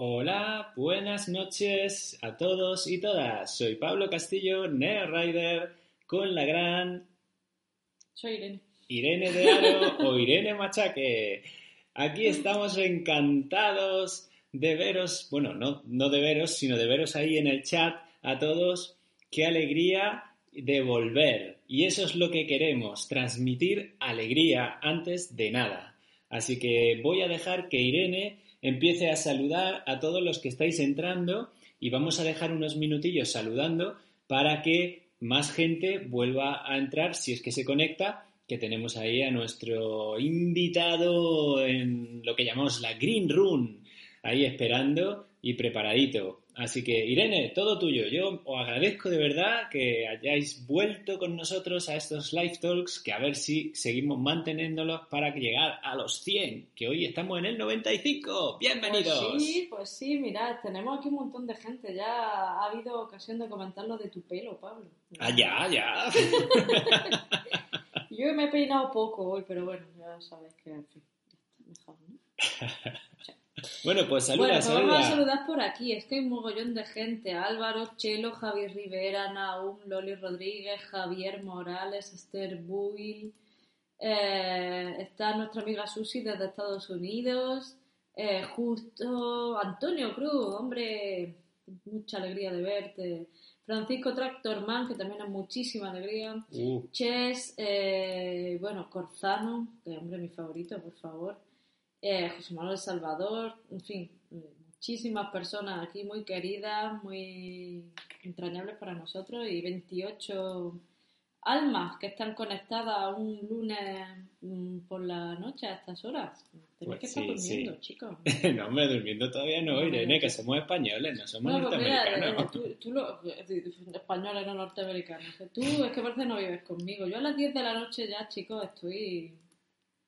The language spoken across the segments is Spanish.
Hola, buenas noches a todos y todas. Soy Pablo Castillo, Neo Rider, con la gran Soy Irene. Irene de Aro o Irene Machaque. Aquí estamos encantados de veros, bueno, no, no de veros, sino de veros ahí en el chat a todos. Qué alegría de volver. Y eso es lo que queremos, transmitir alegría antes de nada. Así que voy a dejar que Irene empiece a saludar a todos los que estáis entrando y vamos a dejar unos minutillos saludando para que más gente vuelva a entrar si es que se conecta, que tenemos ahí a nuestro invitado en lo que llamamos la Green Room, ahí esperando y preparadito. Así que, Irene, todo tuyo. Yo os agradezco de verdad que hayáis vuelto con nosotros a estos live talks, que a ver si seguimos manteniéndolos para llegar a los 100, que hoy estamos en el 95. ¡Bienvenidos! Pues sí, pues sí, mirad, tenemos aquí un montón de gente. Ya ha habido ocasión de comentar lo de tu pelo, Pablo. Ah, ya, ya. Yo me he peinado poco hoy, pero bueno, ya sabes que, en fin, ya está mejor, ¿no? Bueno, pues saluda, Bueno, pues saluda. vamos a saludar por aquí. Es que hay un mogollón de gente. Álvaro, Chelo, Javier Rivera, Naum, Loli Rodríguez, Javier Morales, Esther Buil. eh, está nuestra amiga Susi desde Estados Unidos. eh, justo Antonio Cruz, hombre, mucha alegría de verte. Francisco Tractorman, que también es muchísima alegría. Uh, Chess, eh, bueno, Corzano, que hombre, mi favorito, por favor. Eh, José Manuel Salvador, en fin, muchísimas personas aquí muy queridas, muy entrañables para nosotros y 28 almas que están conectadas un lunes mm, por la noche a estas horas. Tenéis Pues que estar sí, durmiendo, sí. chicos. no, hombre, durmiendo todavía no, No, Irene, que somos españoles, no somos No, pues mira, eh, norteamericanos. tú, tú lo, españoles no norteamericanos. Tú es que parece no vives conmigo. Yo a las 10 de la noche ya, chicos, estoy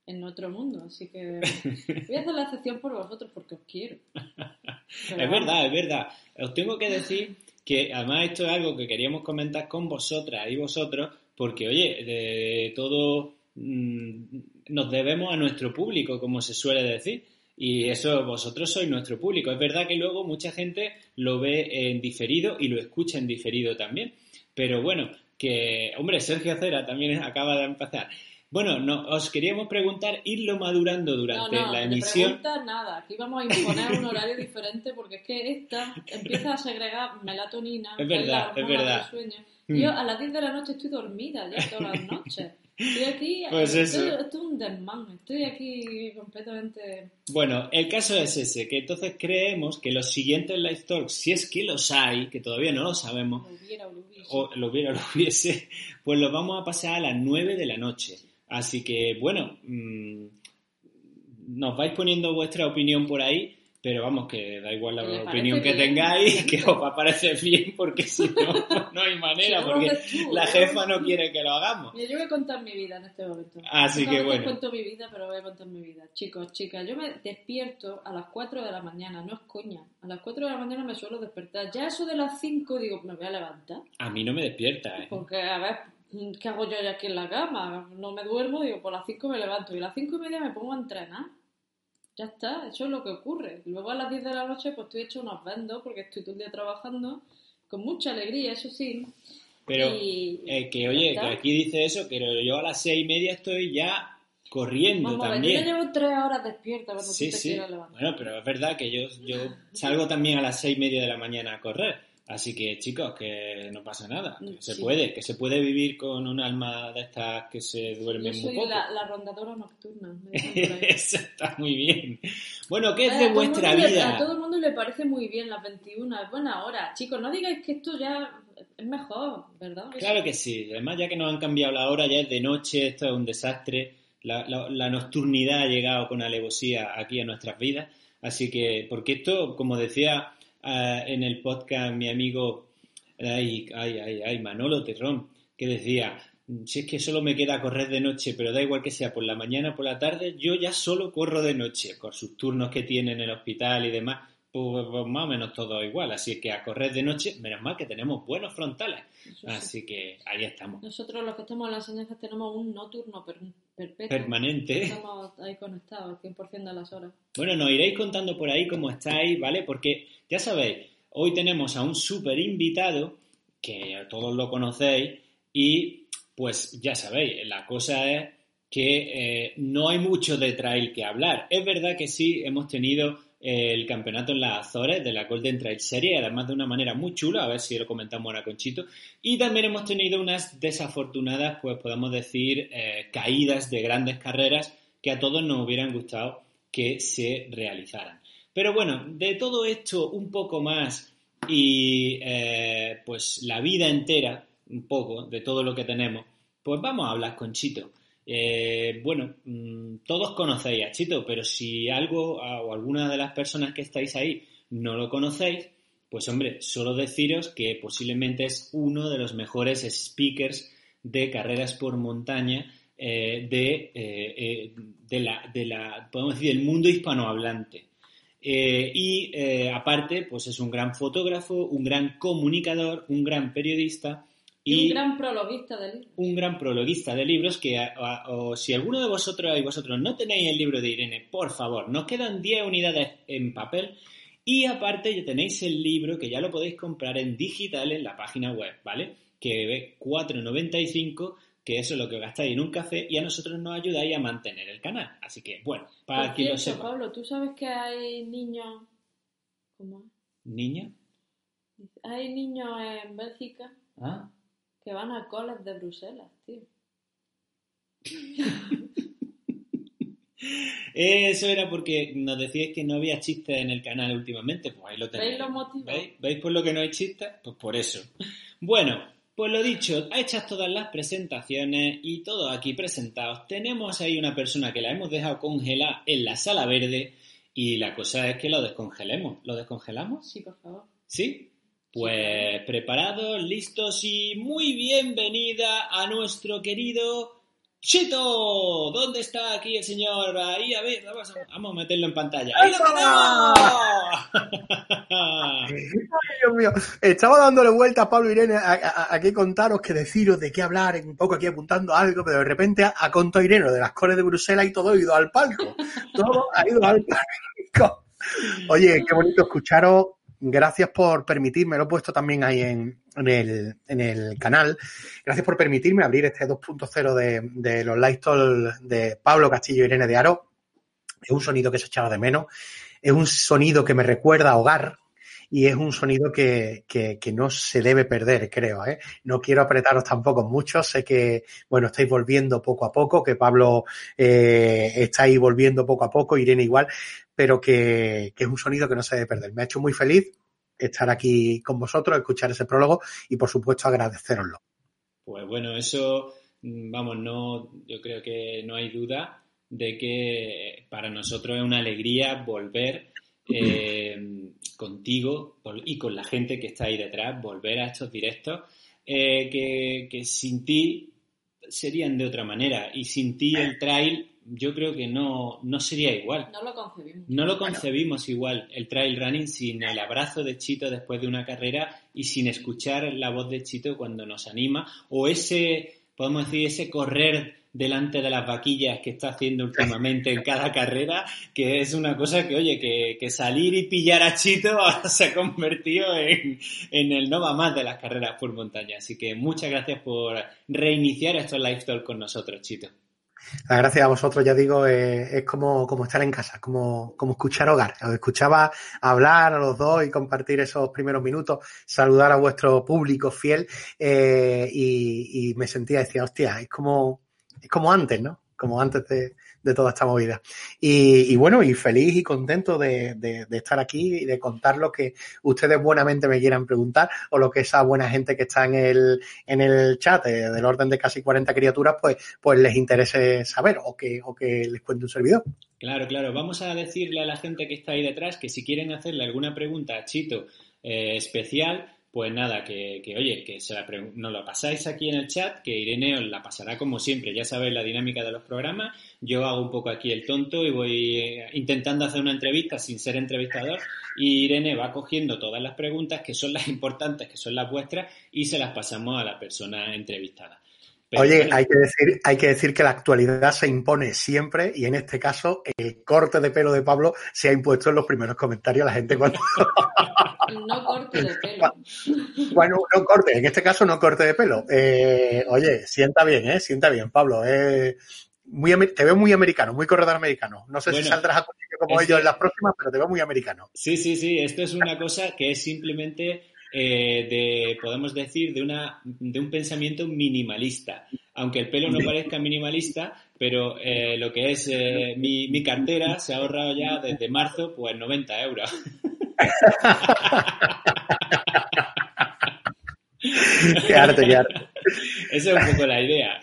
en otro mundo, así que voy a hacer la excepción por vosotros porque os quiero. Pero Es verdad, es verdad. Os tengo que decir que además esto es algo que queríamos comentar con vosotras y vosotros, porque oye, de todo mm, nos debemos a nuestro público, como se suele decir. Y eso, vosotros sois nuestro público. Es verdad que luego mucha gente lo ve en diferido y lo escucha en diferido también. Pero bueno, que, hombre, Sergio Cera también acaba de empezar. Bueno, no, os queríamos preguntar, irlo madurando No, durante no, la de emisión. preguntas nada. Aquí vamos a imponer un horario diferente porque es que esta empieza a segregar melatonina, Es verdad, la es verdad. sueño. Yo a las 10 de la noche estoy dormida ya todas las noches. Estoy aquí, Pues esto, eso. esto es un desmán, estoy aquí completamente... Bueno, el caso es ese, que entonces creemos que los siguientes live talks, si es que los hay, que todavía no lo sabemos, Lo hubiera, lo hubiese. o lo hubiera o lo hubiese, pues los vamos a pasar a las 9 de la noche. Así que, bueno, mm, nos vais poniendo vuestra opinión por ahí, pero vamos, que da igual la opinión que bien. tengáis, que os va a parecer bien, porque si no, no hay manera, no porque la jefa no quiere que lo hagamos. Mira, yo voy a contar mi vida en este momento. Así que bueno. cuento mi vida, pero voy a contar mi vida. Chicos, chicas, yo me despierto a las 4 de la mañana, no es coña. A las 4 de la mañana me suelo despertar. Ya eso de las 5 digo, me voy a levantar. A mí no me despierta, ¿eh? Porque, a ver, ¿qué hago yo ya aquí en la cama? No me duermo, digo, por las 5 me levanto. Y a las 5 y media me pongo a entrenar. Ya está, eso es lo que ocurre. Luego a las 10 de la noche, pues estoy hecho unos vendos porque estoy todo el día trabajando con mucha alegría, eso sí. Pero Y- eh, que oye, que aquí dice eso, pero yo a las seis y media estoy ya corriendo Vamos yo también. ya llevo 3 horas despierta cuando Sí, tú te sí. quieras levantar. Bueno, pero es verdad que yo, yo salgo también a las seis y media de la mañana a correr. Así que, chicos, que no pasa nada. Que se puede, que se puede vivir con un alma de estas que se Yo duermen muy poco. la, la rondadora nocturna. Eso está muy bien. Bueno, ¿qué es de vuestra le- vida? a todo el mundo le parece muy bien las 21, es buena hora. Chicos, no digáis que esto ya es mejor, ¿verdad? Claro que sí. Además, ya que nos han cambiado la hora, ya es de noche, esto es un desastre. La, la- la nocturnidad ha llegado con alevosía aquí a nuestras vidas. Así que, porque esto, como decía ah, en el podcast mi amigo, ay, ay, ay, ay, Manolo Terrón, que decía, si es que solo me queda correr de noche, pero da igual que sea por la mañana o por la tarde, yo ya solo corro de noche, con sus turnos que tiene en el hospital y demás, pues, pues, más o menos todo igual. Así que a correr de noche, menos mal que tenemos buenos frontales. Sí. Así que ahí estamos. Nosotros los que estamos en las enseñanzas tenemos un nocturno per- perpetuo. Permanente. Estamos ahí conectados al 100% de las horas. Bueno, nos iréis contando por ahí cómo estáis, ¿vale? Porque ya sabéis, hoy tenemos a un súper invitado, que todos lo conocéis, y pues ya sabéis, la cosa es que eh, no hay mucho de trail que hablar. Es verdad que sí, hemos tenido eh, el campeonato en las Azores de la Golden Trail Series, además de una manera muy chula, a ver si lo comentamos ahora con Chito, y también hemos tenido unas desafortunadas, pues podemos decir, eh, caídas de grandes carreras que a todos nos hubieran gustado que se realizaran. Pero bueno, de todo esto un poco más y eh, pues la vida entera, un poco, de todo lo que tenemos, pues vamos a hablar con Chito. Eh, bueno, mm, todos conocéis a Chito, pero si algo o alguna de las personas que estáis ahí no lo conocéis, pues hombre, solo deciros que posiblemente es uno de los mejores speakers de carreras por montaña eh, de, de la, podemos decir, del mundo hispanohablante. Eh, y eh, aparte, pues es un gran fotógrafo, un gran comunicador, un gran periodista Y, un gran prologuista del libro. un gran prologuista de libros que a- a- o si alguno de vosotros y vosotros no tenéis el libro de Irene, por favor, nos quedan 10 unidades en papel y aparte ya tenéis el libro que ya lo podéis comprar en digital en la página web, ¿vale? Que es 4.95, que eso es lo que gastáis en un café y a nosotros nos ayudáis a mantener el canal. Así que, bueno, para Por quien lo sepa. Pablo, ¿tú sabes que hay niños... ¿Cómo. Dice, Hay niños en Bélgica ¿Ah? que van a coles de Bruselas, tío. Eso era porque nos decíais que no había chistes en el canal últimamente, pues ahí lo tenéis. ¿Veis los? ¿Veis? ¿Veis por lo que no hay chistes? Pues por eso. Bueno, pues lo dicho, hechas todas las presentaciones y todos aquí presentados, tenemos ahí una persona que la hemos dejado congelada en la sala verde y la cosa es que lo descongelemos. ¿Lo descongelamos? Sí, por favor. ¿Sí? Pues preparados, listos y muy bienvenida a nuestro querido Chito. ¿Dónde está aquí el señor? Ahí, a ver, vamos a, vamos a meterlo en pantalla. ¡Ahí lo tenemos! Dios mío, estaba dándole vuelta a Pablo Irene a, a- a qué contaros, que deciros, de qué hablar, un poco aquí apuntando algo, pero de repente ha, ha contado Irene de las coles de Bruselas y todo ha ido al palco. Todo ha ido al palco. Oye, qué bonito escucharos. Gracias por permitirme, lo he puesto también ahí en, en el, en el canal. Gracias por permitirme abrir este 2.0 de, de los Talk de Pablo Castillo y Irene de Aro. Es un sonido que se echaba de menos. Es un sonido que me recuerda a hogar y es un sonido que, que, no se debe perder, creo. ¿eh? No quiero apretaros tampoco mucho. Sé que, bueno, estáis volviendo poco a poco, que Pablo eh, está ahí volviendo poco a poco, Irene igual, pero que, que es un sonido que no se debe perder. Me ha hecho muy feliz estar aquí con vosotros, escuchar ese prólogo y, por supuesto, agradeceroslo. Pues bueno, eso, mm, vamos, no, yo creo que no hay duda de que para nosotros es una alegría volver eh, contigo y con la gente que está ahí detrás, volver a estos directos eh, que, que sin ti serían de otra manera y sin ti el trail yo creo que no, no sería igual. No lo concebimos. No lo concebimos igual el trail running sin el abrazo de Chito después de una carrera y sin escuchar la voz de Chito cuando nos anima o ese, podemos decir, ese correr delante de las vaquillas que está haciendo últimamente en cada carrera, que es una cosa que, oye, que, que salir y pillar a Chito ahora se ha convertido en, en el no va más de las carreras por montaña. Así que muchas gracias por reiniciar estos live talk con nosotros, Chito. Las gracias a vosotros, ya digo, eh, es como, como estar en casa, como, como escuchar hogar. Os escuchaba hablar a los dos y compartir esos primeros minutos, saludar a vuestro público fiel eh, y, y me sentía, decía, hostia, es como, es como antes, ¿no? Como antes de, toda esta movida. Y, bueno, y feliz y contento de estar aquí y de contar lo que ustedes buenamente me quieran preguntar o lo que esa buena gente que está en el, en el chat eh, del orden de casi 40 criaturas, pues, pues les interese saber o que, o que les cuente un servidor. Claro, claro. Vamos a decirle a la gente que está ahí detrás que si quieren hacerle alguna pregunta a Chito eh, especial, pues nada, que, que oye, que se la nos lo pasáis aquí en el chat, que Irene os la pasará como siempre. Ya sabéis la dinámica de los programas. Yo hago un poco aquí el tonto y voy eh, intentando hacer una entrevista sin ser entrevistador. Y Irene va cogiendo todas las preguntas que son las importantes, que son las vuestras, y se las pasamos a la persona entrevistada. Pero, Oye, hay que, decir, hay que decir que la actualidad se impone siempre y en este caso el corte de pelo de Pablo se ha impuesto en los primeros comentarios. La gente cuando... No corte de pelo. Bueno, no corte, en este caso no corte de pelo. Eh, oye, sienta bien, ¿eh? Sienta bien, Pablo. eh, muy, te veo muy americano, muy corredor americano. No sé si saldrás a cuchillo como ellos que- en las próximas, pero te veo muy americano. Sí, sí, sí. Esto es una cosa que es simplemente eh, de, podemos decir, de, una, de un pensamiento minimalista. Aunque el pelo no parezca minimalista, pero eh, lo que es eh, mi, mi cartera se ha ahorrado ya desde marzo, pues 90 euros. Qué arte, qué arte. Esa es un poco la idea.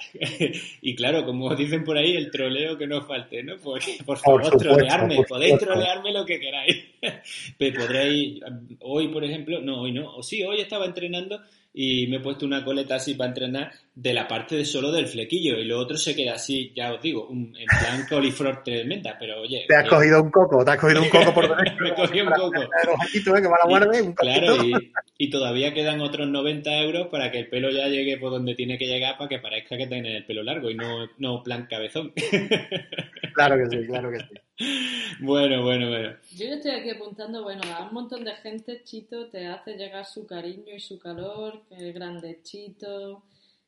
Y claro, como dicen por ahí, el troleo que no falte, ¿no? Pues, por favor, supuesto, trolearme, por podéis trolearme lo que queráis. Pero podréis, hoy por ejemplo, no, hoy no, o sí, hoy estaba entrenando y me he puesto una coleta así para entrenar de la parte de solo del flequillo y lo otro se queda así, ya os digo, un, en plan coliflor tremenda, pero oye... Te has eh, cogido un coco, te has cogido un coco por dentro. Me cogí un coco. Claro, y todavía quedan otros 90 euros para que el pelo ya llegue por donde tiene que llegar para que parezca que tiene el pelo largo y no, no plan cabezón. Claro que sí, claro que sí. Bueno, bueno, bueno. Yo ya estoy aquí apuntando, bueno, a un montón de gente, Chito te hace llegar su cariño y su calor, que grande Chito.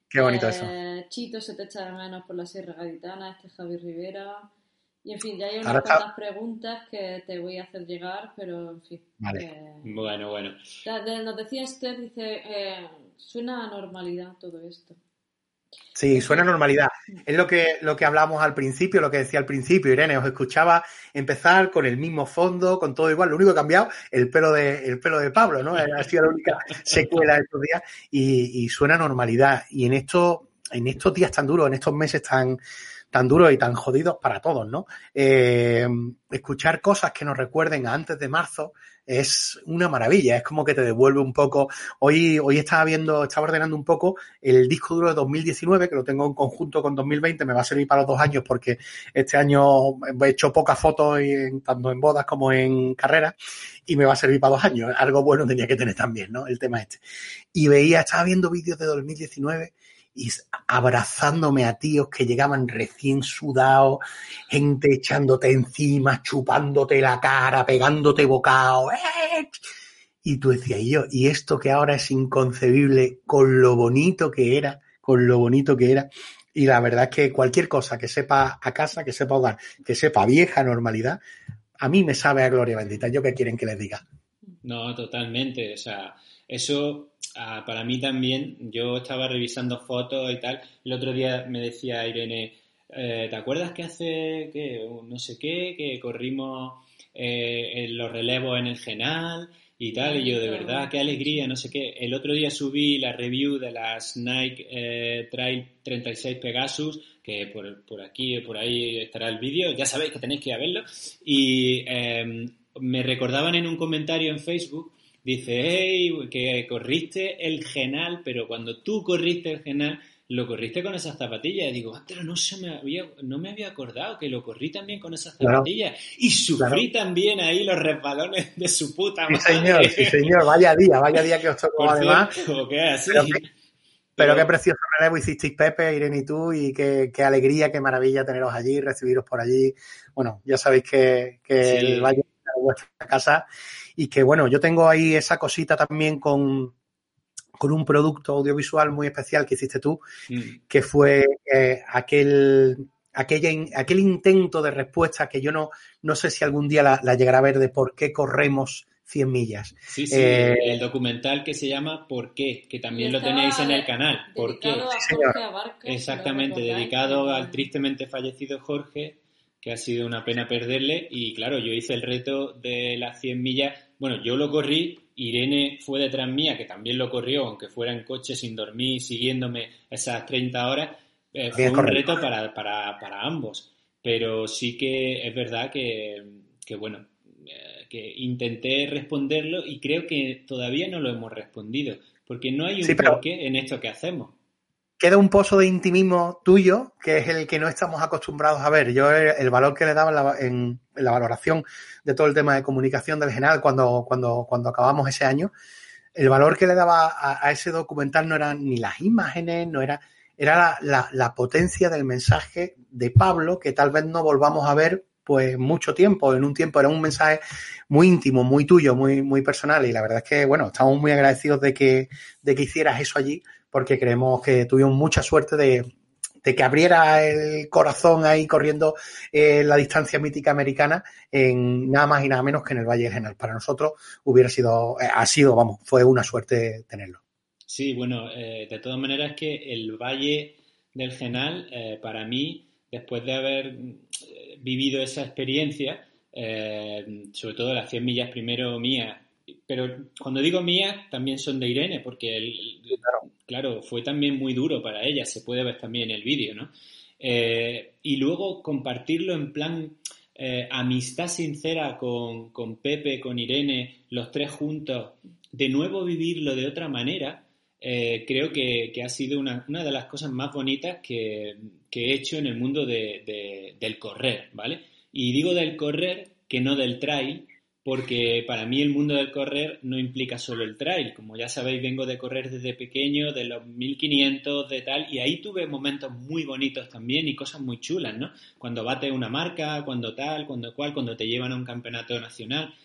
Qué bonito Eh, eso. Chito se te echa de menos por la Sierra Gaditana, este es Javi Rivera. Y en fin, ya hay unas Ahora está- cuantas preguntas que te voy a hacer llegar, pero en fin. Vale. eh, Bueno, bueno. nos decía Esther, dice, eh, suena a normalidad todo esto. Sí, suena a normalidad. Es lo que, lo que hablamos al principio, lo que decía al principio, Irene, os escuchaba empezar con el mismo fondo, con todo igual. Lo único que ha cambiado, el pelo de, el pelo de Pablo, ¿no? Ha sido la única secuela de estos días y, y suena a normalidad. Y en estos, en estos días tan duros, en estos meses tan, tan duros y tan jodidos para todos, ¿no? Eh, escuchar cosas que nos recuerden a antes de marzo es una maravilla, es como que te devuelve un poco. Hoy, hoy estaba viendo, estaba ordenando un poco el disco duro de 2019, que lo tengo en conjunto con 2020, me va a servir para los dos años porque este año he hecho pocas fotos, tanto en bodas como en carreras, y me va a servir para dos años. Algo bueno tenía que tener también, ¿no? El tema este. Y veía, estaba viendo vídeos de 2019 y abrazándome a tíos que llegaban recién sudados, gente echándote encima, chupándote la cara, pegándote bocado. ¡eh! Y tú decías, y yo, y esto que ahora es inconcebible con lo bonito que era, con lo bonito que era. Y la verdad es que cualquier cosa que sepa a casa, que sepa hogar, que sepa vieja normalidad, a mí me sabe a gloria bendita. ¿Yo qué quieren que les diga? No, totalmente. O sea, eso ah, para mí también, yo estaba revisando fotos y tal. El otro día me decía Irene, eh, ¿te acuerdas que hace, que no sé qué, que corrimos eh, en los relevos en el Genal y tal? Y yo, de verdad, qué alegría, no sé qué. El otro día subí la review de las Nike eh, Trail 36 Pegasus, que por, por aquí o por ahí estará el vídeo, ya sabéis que tenéis que ir a verlo. Y eh, me recordaban en un comentario en Facebook, dice, hey, que corriste el Genal, pero cuando tú corriste el Genal, lo corriste con esas zapatillas. Y digo, ah, pero no, se me había, no me había acordado que lo corrí también con esas Claro. zapatillas. Y sufrí también ahí los resbalones de su puta Sí, madre. señor, sí, señor. Vaya día, vaya día que os tocó Por además. cierto, que es así. Pero qué- Pero qué precioso relevo hicisteis Pepe, Irene y tú, y qué, qué alegría, qué maravilla teneros allí, recibiros por allí. Bueno, ya sabéis que, que Sí. el Valle es vuestra casa y que bueno, yo tengo ahí esa cosita también con, con un producto audiovisual muy especial que hiciste tú, Mm. que fue eh, aquel, aquella, in- aquel intento de respuesta que yo no, no sé si algún día la, la llegará a ver de por qué corremos 100 millas. Sí, sí, Eh, el documental que se llama ¿Por qué? Que también lo tenéis en el canal. ¿Por qué? A Jorge. Abarca, Exactamente, dedicado al tristemente fallecido Jorge, que ha sido una pena perderle. Y claro, yo hice el reto de las 100 millas. Bueno, yo lo corrí, Irene fue detrás mía, que también lo corrió, aunque fuera en coche sin dormir, siguiéndome esas 30 horas. Eh, fue un reto para, para, para ambos. Pero sí que es verdad que, que bueno, que intenté responderlo y creo que todavía no lo hemos respondido, porque no hay un Sí, pero- porqué en esto que hacemos. Queda un pozo de intimismo tuyo, que es el que no estamos acostumbrados a ver. Yo el, el valor que le daba en la, valoración de todo el tema de comunicación del general cuando, cuando, cuando acabamos ese año, el valor que le daba a, ese documental no eran ni las imágenes, no era, era la, la- la potencia del mensaje de Pablo, que tal vez no volvamos a ver pues mucho tiempo, en un tiempo era un mensaje muy íntimo, muy tuyo, muy, muy personal. Y la verdad es que bueno, estamos muy agradecidos de que, de que hicieras eso allí porque creemos que tuvimos mucha suerte de, que abriera el corazón ahí corriendo eh, la distancia mítica americana en nada más y nada menos que en el Valle del General. Para nosotros hubiera sido, eh, ha sido, vamos, fue una suerte tenerlo. Sí, bueno, eh, de todas maneras que el Valle del Genal, para mí, después de haber vivido esa experiencia, sobre todo las 100 millas primero mías, pero cuando digo mías, también son de Irene, porque el, claro. claro, fue también muy duro para ella, se puede ver también en el vídeo, ¿no? Eh, y luego compartirlo en plan eh, amistad sincera con, con Pepe, con Irene, los tres juntos, de nuevo vivirlo de otra manera, eh, creo que, que ha sido una, una, de las cosas más bonitas que, que he hecho en el mundo de, de, del correr, ¿vale? Y digo del correr que no del trail, porque para mí el mundo del correr no implica solo el trail. Como ya sabéis, vengo de correr desde pequeño, de los 1500, de tal, y ahí tuve momentos muy bonitos también y cosas muy chulas, ¿no? Cuando bate una marca, cuando tal, cuando cual, cuando te llevan a un campeonato nacional.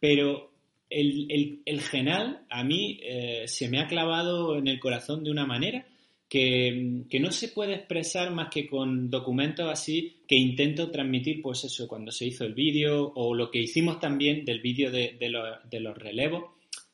Pero el, genal a mí eh, se me ha clavado en el corazón de una manera que, que, no se puede expresar más que con documentos así que intento transmitir, pues eso, cuando se hizo el vídeo o lo que hicimos también del vídeo de, de, lo, de, los relevos,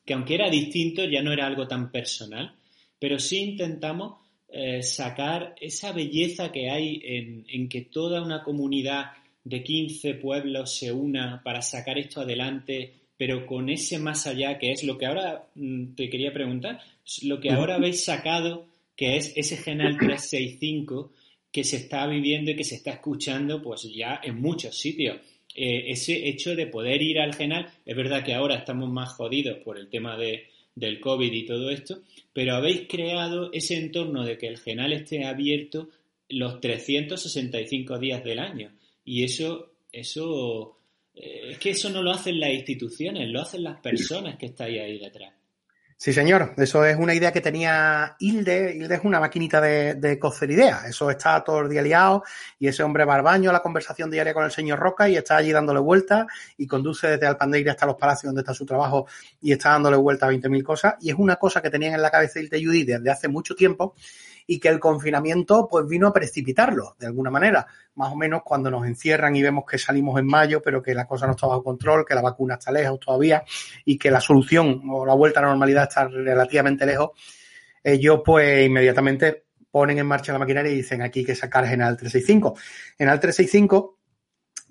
que aunque era distinto ya no era algo tan personal, pero sí intentamos eh, sacar esa belleza que hay en, en que toda una comunidad de 15 pueblos se una para sacar esto adelante, pero con ese más allá, que es lo que ahora mm, te quería preguntar, lo que ahora habéis sacado que es ese Genal 365 que se está viviendo y que se está escuchando pues ya en muchos sitios. Eh, ese hecho de poder ir al Genal, es verdad que ahora estamos más jodidos por el tema de, del COVID y todo esto, pero habéis creado ese entorno de que el Genal esté abierto los 365 días del año. Y eso, eso, eh, es que eso no lo hacen las instituciones, lo hacen las personas que estáis ahí detrás. Sí, señor. Eso es una idea que tenía Hilde. Hilde es una maquinita de, de cocer ideas. Eso está todo el día liado y ese hombre va al baño a la conversación diaria con el señor Roca y está allí dándole vueltas y conduce desde Alpandeire hasta los palacios donde está su trabajo y está dándole vueltas a 20.000 cosas. Y es una cosa que tenían en la cabeza Hilde y Judy desde hace mucho tiempo y que el confinamiento pues vino a precipitarlo de alguna manera, más o menos cuando nos encierran y vemos que salimos en mayo, pero que la cosa no está bajo control, que la vacuna está lejos todavía y que la solución o la vuelta a la normalidad está relativamente lejos, ellos pues inmediatamente ponen en marcha la maquinaria y dicen aquí hay que sacar Genal 365. Genal 365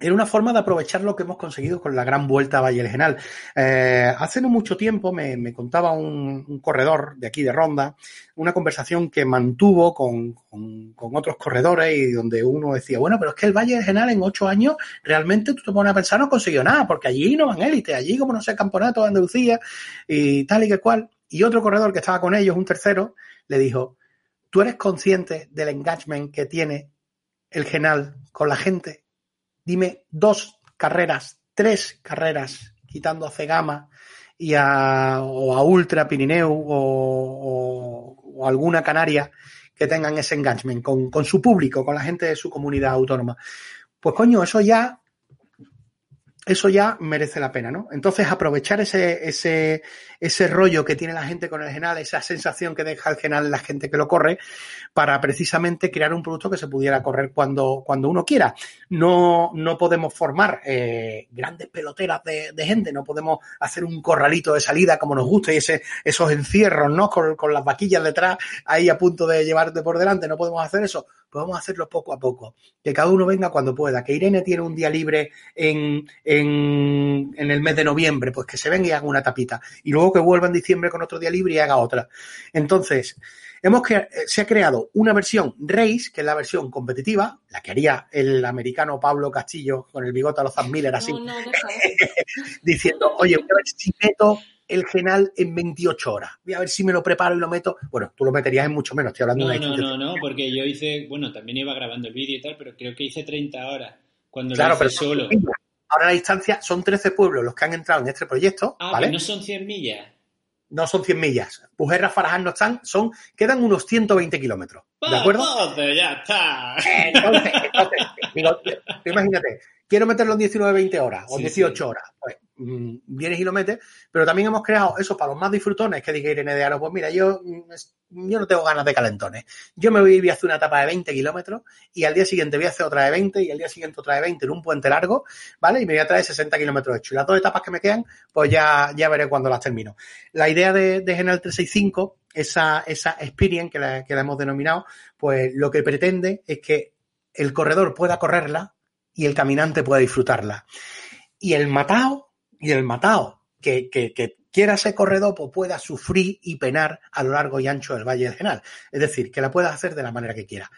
era una forma de aprovechar lo que hemos conseguido con la gran vuelta a Valle del Genal. Eh, hace no mucho tiempo me, me contaba un, corredor de aquí de Ronda una conversación que mantuvo con, con, con, otros corredores y donde uno decía, bueno, pero es que el Valle del Genal en ocho años realmente tú te pones a pensar no consiguió nada, porque allí no van élite, allí como no sé, campeonato de Andalucía y tal y que cual. Y otro corredor que estaba con ellos, un tercero, le dijo, ¿tú eres consciente del engagement que tiene el Genal con la gente? Dime dos carreras, tres carreras, quitando a Cegama y a, o a Ultra Pirineu o, o, alguna Canaria que tengan ese engagement con, con, su público, con la gente de su comunidad autónoma. Pues coño, eso ya, eso ya merece la pena, ¿no? Entonces aprovechar ese, ese, ese rollo que tiene la gente con el genal, esa sensación que deja el genal la gente que lo corre, para precisamente crear un producto que se pudiera correr cuando, cuando uno quiera. No, no podemos formar eh, grandes peloteras de, de, gente, no podemos hacer un corralito de salida como nos gusta y ese, esos encierros, ¿no? Con, con las vaquillas detrás ahí a punto de llevarte por delante, no podemos hacer eso a hacerlo poco a poco, que cada uno venga cuando pueda, que Irene tiene un día libre en, en, en el mes de noviembre, pues que se venga y haga una tapita, y luego que vuelva en diciembre con otro día libre y haga otra. Entonces, hemos que se ha creado una versión Race, que es la versión competitiva, la que haría el americano Pablo Castillo con el bigote a los Zan Miller así, No, no, diciendo, oye, voy a ver si meto el genal en 28 horas. Voy a ver si me lo preparo y lo meto. Bueno, tú lo meterías en mucho menos, estoy hablando No, de una no, no, no, porque yo hice, bueno, también iba grabando el vídeo y tal, pero creo que hice 30 horas cuando Claro, lo pero hice solo. Ahora la distancia son 13 pueblos los que han entrado en este proyecto, Ah, ¿vale? no son 100 millas. No son 100 millas. Pujerra, Faraján no están, son, quedan unos 120 kilómetros. ¿De acuerdo? Entonces, ya está. Entonces, entonces, digo, imagínate, quiero meterlo en 19, 20 horas o Sí, 18 sí. horas. Pues mm, vienes y lo metes, pero también hemos creado eso para los más disfrutones que diga Irene de Aro, pues mira, yo, mm, yo no tengo ganas de calentones. Yo me voy a ir a hacer una etapa de 20 kilómetros y al día siguiente voy a hacer otra de 20 y al día siguiente otra de 20 en un puente largo, ¿vale? Y me voy a traer 60 kilómetros hechos. Y las dos etapas que me quedan, pues ya, ya veré cuando las termino. La idea de, de General 365, esa, esa experience que la, que la hemos denominado, pues lo que pretende es que el corredor pueda correrla y el caminante pueda disfrutarla. Y el matado, y el matado que, que, quiera ser corredor, pues pueda sufrir y penar a lo largo y ancho del Valle del Genal. Es decir, que la pueda hacer de la manera que quiera.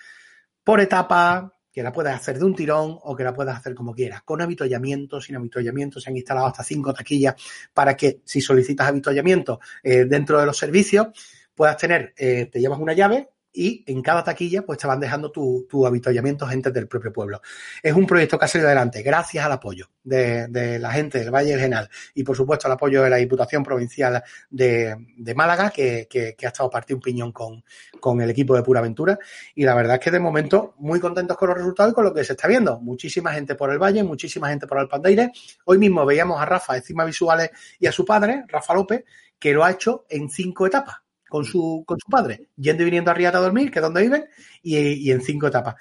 Por etapa, que la puedas hacer de un tirón o que la puedas hacer como quieras. Con avituallamiento, sin avituallamiento, se han instalado hasta cinco taquillas para que si solicitas avituallamiento eh, dentro de los servicios, puedas tener, eh, te llevas una llave y en cada taquilla pues te van dejando tu, tu avituallamiento gente del propio pueblo. Es un proyecto que ha salido adelante gracias al apoyo de, de la gente del Valle del Genal y por supuesto al apoyo de la Diputación Provincial de, de Málaga que, que, que ha estado partido un piñón con, con el equipo de Pura Aventura y la verdad es que de momento muy contentos con los resultados y con lo que se está viendo. Muchísima gente por el Valle, muchísima gente por Alpandeire. Hoy mismo veíamos a Rafa de Cima Visuales y a su padre, Rafa López, que lo ha hecho en cinco etapas con su, con su padre, yendo y viniendo a Riata a dormir, que es donde viven, y, y en cinco etapas.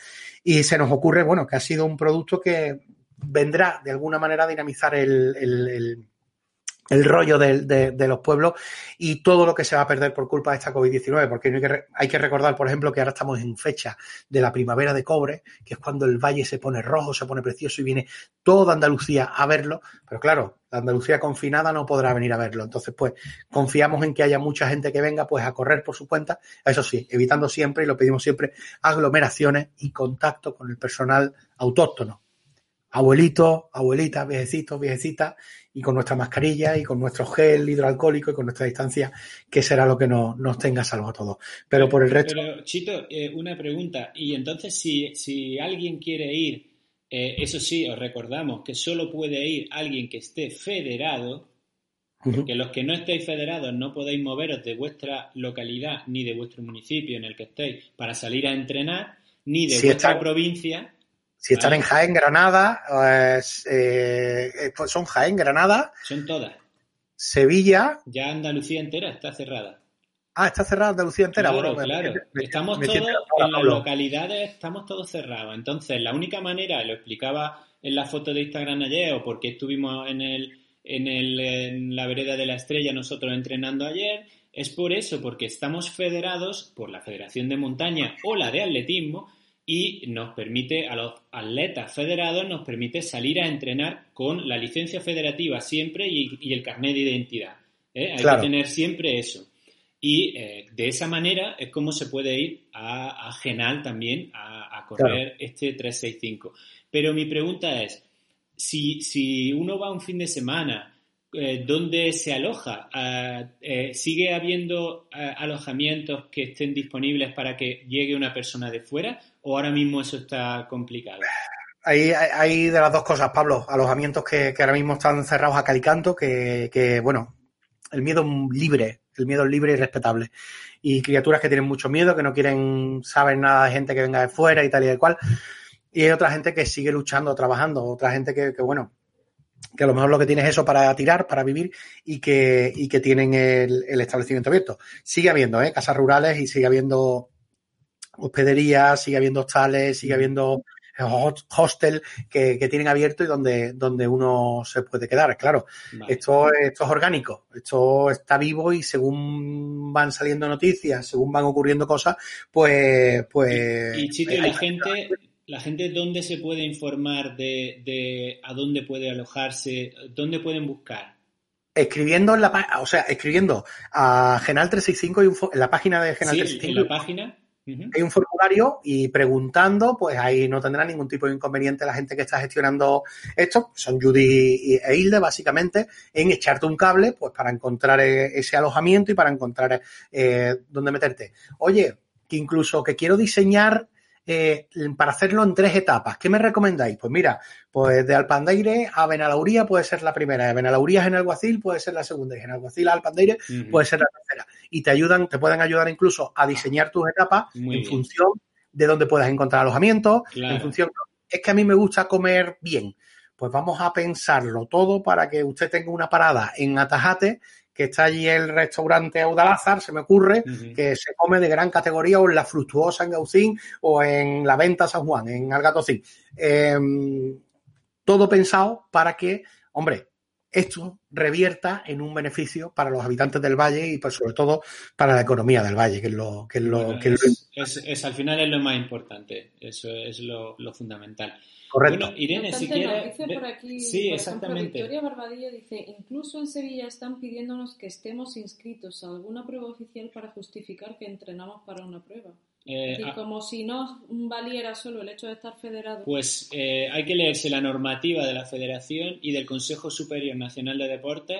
Y se nos ocurre, bueno, que ha sido un producto que vendrá de alguna manera a dinamizar el, el rollo de, los pueblos y todo lo que se va a perder por culpa de esta COVID-19, porque hay que, re, hay que, recordar, por ejemplo, que ahora estamos en fecha de la primavera de cobre, que es cuando el valle se pone rojo, se pone precioso y viene toda Andalucía a verlo, pero claro, la Andalucía confinada no podrá venir a verlo. Entonces, pues, confiamos en que haya mucha gente que venga, pues, a correr por su cuenta, eso sí, evitando siempre, y lo pedimos siempre, aglomeraciones y contacto con el personal autóctono abuelitos, abuelitas, viejecitos, viejecitas, y con nuestra mascarilla y con nuestro gel hidroalcohólico y con nuestra distancia, que será lo que nos, nos tenga salvo a todos. Pero por el resto. Pero, Chito, eh, una pregunta. Y entonces, si, si alguien quiere ir, eh, eso sí, os recordamos que solo puede ir alguien que esté federado, porque los que no estéis federados no podéis moveros de vuestra localidad ni de vuestro municipio en el que estéis para salir a entrenar, ni de Si vuestra está- provincia. Si están en Jaén, Granada, pues, eh, pues son Jaén, Granada, Son todas. Sevilla. Ya Andalucía entera está cerrada. Ah, está cerrada Andalucía entera. Claro, Bueno, claro. me- me- estamos me todos en las Pablo. localidades, estamos todos cerrados. Entonces, la única manera, lo explicaba en la foto de Instagram ayer, o porque estuvimos en el, en el, en la vereda de la estrella nosotros entrenando ayer, es por eso, porque estamos federados por la Federación de Montaña o la de Atletismo y nos permite, a los atletas federados, nos permite salir a entrenar con la licencia federativa siempre y, y el carnet de identidad. ¿eh? Hay Claro. que tener siempre eso. Y eh, de esa manera es como se puede ir a, a Genal también a, a correr este 365. Pero mi pregunta es, si, si uno va un fin de semana, eh, ¿dónde se aloja? Ah, eh, ¿Sigue habiendo ah, alojamientos que estén disponibles para que llegue una persona de fuera? ¿O ahora mismo eso está complicado? Hay, hay- de las dos cosas, Pablo. Alojamientos que, que ahora mismo están cerrados a calicanto, que, que, bueno, el miedo libre, el miedo libre y respetable. Y criaturas que tienen mucho miedo, que no quieren saber nada de gente que venga de fuera y tal y de cual. Y hay otra gente que sigue luchando, trabajando, otra gente que, que, bueno, que a lo mejor lo que tiene es eso para tirar, para vivir y que, y que tienen el, el establecimiento abierto. Sigue habiendo, ¿eh? Casas rurales y sigue habiendo hospederías, sigue habiendo hostales, sigue habiendo hostel que, que, tienen abierto y donde, donde uno se puede quedar. Claro, vale. esto, esto es orgánico, esto está vivo y según van saliendo noticias, según van ocurriendo cosas, pues... pues y, y Chito, la gente, la gente, ¿dónde se puede informar de, de a dónde puede alojarse? ¿Dónde pueden buscar? escribiendo en la o sea, escribiendo a Genal 365 en la página de Genal sí, 365. En la página. Uh -huh. Hay un formulario y preguntando, pues ahí no tendrá ningún tipo de inconveniente la gente que está gestionando esto, son Judy e Hilde básicamente, en echarte un cable pues para encontrar ese alojamiento y para encontrar eh, dónde meterte. Oye, que incluso que quiero diseñar eh, para hacerlo en tres etapas. ¿Qué me recomendáis? Pues mira, pues de Alpandeire a Benalauría puede ser la primera, de Benalauría a Genalguacil puede ser la segunda, y Genalguacil a Alpandeire uh -huh. puede ser la tercera. Y te ayudan, te pueden ayudar incluso a diseñar tus etapas Muy en bien. función de dónde puedas encontrar alojamiento, claro. en función, es que a mí me gusta comer bien. Pues vamos a pensarlo todo para que usted tenga una parada en Atajate que está allí el restaurante Audalázar, se me ocurre, uh -huh. que se come de gran categoría o en la Fructuosa en Gaucín o en la Venta San Juan, en Algatocín. Eh, todo pensado para que, hombre, esto revierta en un beneficio para los habitantes del valle y pues, sobre todo para la economía del valle, que es lo que es lo, bueno, que es, al final es lo más importante, eso es lo, lo fundamental. Correcto. Bueno, Irene, si quieres. Por aquí, sí, por exactamente. Ejemplo, Victoria Barbadillo dice: incluso en Sevilla están pidiéndonos que estemos inscritos a alguna prueba oficial para justificar que entrenamos para una prueba. Eh, y como si no valiera solo el hecho de estar federado. Pues eh, hay que leerse la normativa de la Federación y del Consejo Superior Nacional de Deportes.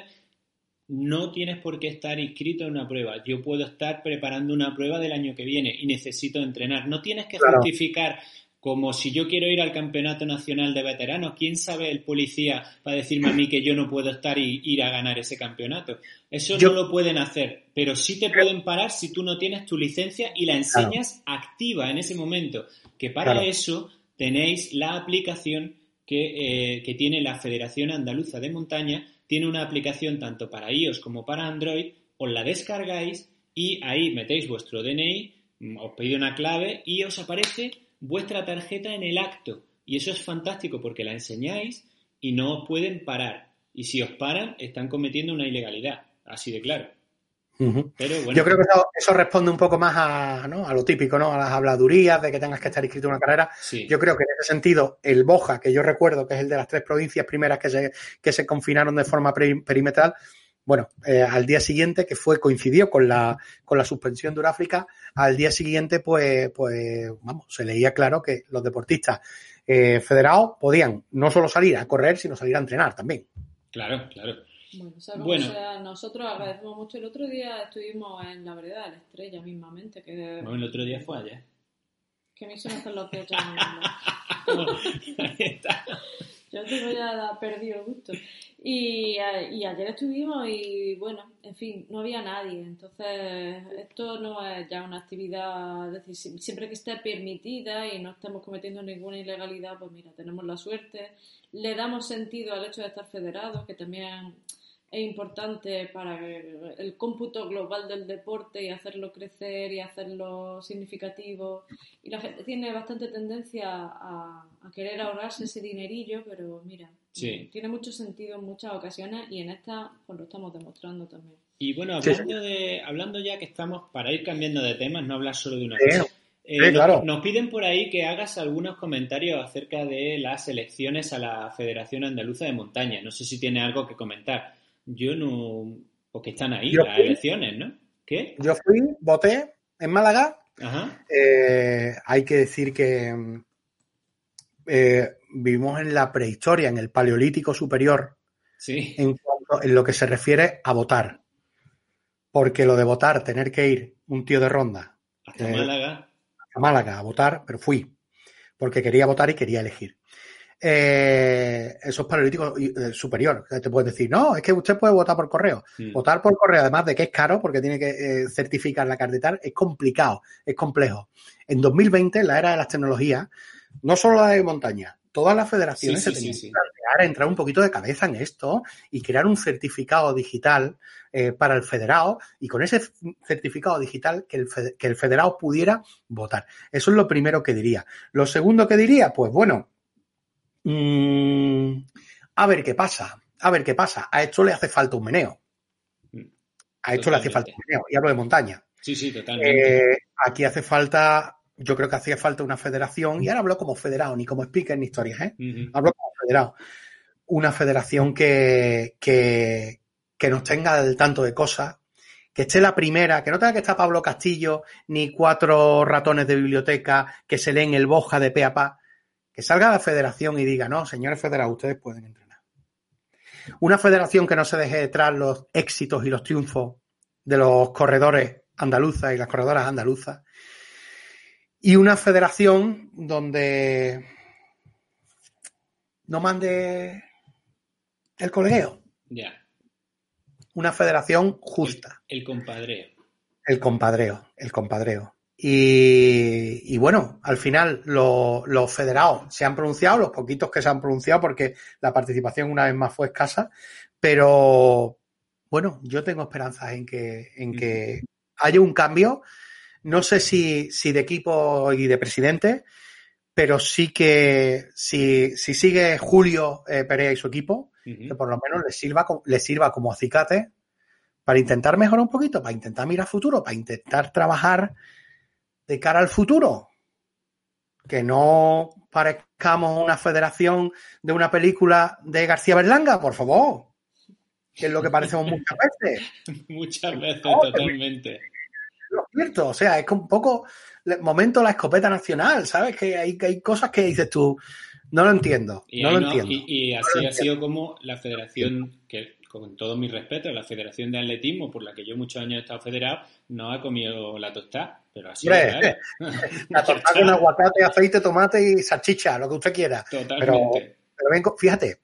No tienes por qué estar inscrito en una prueba. Yo puedo estar preparando una prueba del año que viene y necesito entrenar. No tienes que claro. justificar como si yo quiero ir al Campeonato Nacional de Veteranos, ¿quién sabe el policía para decirme a mí que yo no puedo estar y ir a ganar ese campeonato? Eso yo, no lo pueden hacer, pero sí te pueden parar si tú no tienes tu licencia y la enseñas claro. activa en ese momento. Que para claro. eso tenéis la aplicación que, eh, que tiene la Federación Andaluza de Montaña, tiene una aplicación tanto para iOS como para Android, os la descargáis y ahí metéis vuestro DNI, os pedís una clave y os aparece vuestra tarjeta en el acto. Y eso es fantástico porque la enseñáis y no os pueden parar. Y si os paran, están cometiendo una ilegalidad. Así de claro. Uh -huh. Pero bueno. Yo creo que eso, eso, responde un poco más a, ¿no? a lo típico, ¿no? A las habladurías de que tengas que estar inscrito en una carrera. Sí. Yo creo que en ese sentido, el Boja, que yo recuerdo que es el de las tres provincias primeras que se, que se confinaron de forma perimetral, bueno, eh, al día siguiente, que fue, coincidió con la, con la suspensión de Uráfrica, al día siguiente, pues, pues, vamos, se leía claro que los deportistas eh, federados podían no solo salir a correr, sino salir a entrenar también. Claro, claro. Bueno, o sea, bueno. O sea, nosotros agradecemos mucho. El otro día estuvimos en la vereda de la estrella mismamente. Que... Bueno, el otro día fue ayer. Que me hizo hacer los pies Ahí está. Yo tengo ya perdido el gusto. Y, y, ayer estuvimos y bueno, en fin, no había nadie. Entonces, esto no es ya una actividad, es decir, siempre que esté permitida y no estemos cometiendo ninguna ilegalidad, pues mira, tenemos la suerte. Le damos sentido al hecho de estar federados, que también es importante para el cómputo global del deporte y hacerlo crecer y hacerlo significativo. Y la gente tiene bastante tendencia a, a querer ahorrarse ese dinerillo, pero mira, sí. tiene mucho sentido en muchas ocasiones y en esta pues lo estamos demostrando también. Y bueno, hablando, de, hablando ya que estamos, para ir cambiando de temas, no hablar solo de una cosa. Eh, sí, claro. nos, nos, piden por ahí que hagas algunos comentarios acerca de las elecciones a la Federación Andaluza de Montaña. No sé si tiene algo que comentar. Yo no. Porque están ahí yo las fui, elecciones, ¿no? ¿Qué? Yo fui, voté en Málaga. Ajá. Eh, hay que decir que eh, vivimos en la prehistoria, en el Paleolítico Superior. Sí. En, cuanto, en lo que se refiere a votar. Porque lo de votar, tener que ir un tío de ronda. Hasta eh, Málaga. A Málaga a votar, pero fui. Porque quería votar y quería elegir eh, eso es paralítico eh, superior. Te puedes decir, no, es que usted puede votar por correo. Sí. Votar por correo, además de que es caro, porque tiene que eh, certificar la carta es complicado, es complejo. En 2020, en la era de las tecnologías, no solo la de montaña, todas las federaciones sí, se tenían sí, que plantear entrar, entrar un poquito de cabeza en esto y crear un certificado digital eh, para el federado y con ese certificado digital que el, que el federado pudiera votar. Eso es lo primero que diría. Lo segundo que diría, pues bueno, mmm, a ver qué pasa, a ver qué pasa. A esto le hace falta un meneo. A esto le hace falta un meneo. Y hablo de montaña. Sí, sí, totalmente. Eh, aquí hace falta, yo creo que hacía falta una federación, y ahora hablo como federado, ni como speaker ni historias, ¿eh? Hablo como federado. Una federación que, que, que nos tenga al tanto de cosas, que esté la primera, que no tenga que estar Pablo Castillo, ni cuatro ratones de biblioteca que se leen el boja de pe a pa, que salga la federación y diga, no, señores federados, ustedes pueden entrenar. Una federación que no se deje detrás los éxitos y los triunfos de los corredores andaluzas y las corredoras andaluzas. Y una federación donde no mande el colegueo. Ya. Una federación justa. El compadreo. El compadreo, el compadreo. Y, y bueno, al final lo- los federados se han pronunciado, los poquitos que se han pronunciado, porque la participación una vez más fue escasa, pero bueno, yo tengo esperanzas en que, en que haya un cambio. No sé si, si de equipo y de presidente, pero sí que si, si sigue Julio eh, Perea y su equipo, que por lo menos les sirva, les sirva como acicate para intentar mejorar un poquito, para intentar mirar futuro, para intentar trabajar de cara al futuro. Que no parezcamos una federación de una película de García Berlanga, por favor. Que es lo que parecemos muchas veces. Muchas veces, No, totalmente. Lo cierto. O sea, es que un poco le- momento la escopeta nacional, ¿sabes? Que hay, que hay cosas que dices tú, no lo entiendo, Y, no lo no- entiendo. y- y así ha sido como la federación, que con todo mi respeto, la federación de atletismo, por la que yo muchos años he estado federado, no ha comido la tostada, pero así Hombre, La torta con aguacate, aceite, tomate y salchicha, lo que usted quiera. Totalmente. Pero ven, co- fíjate,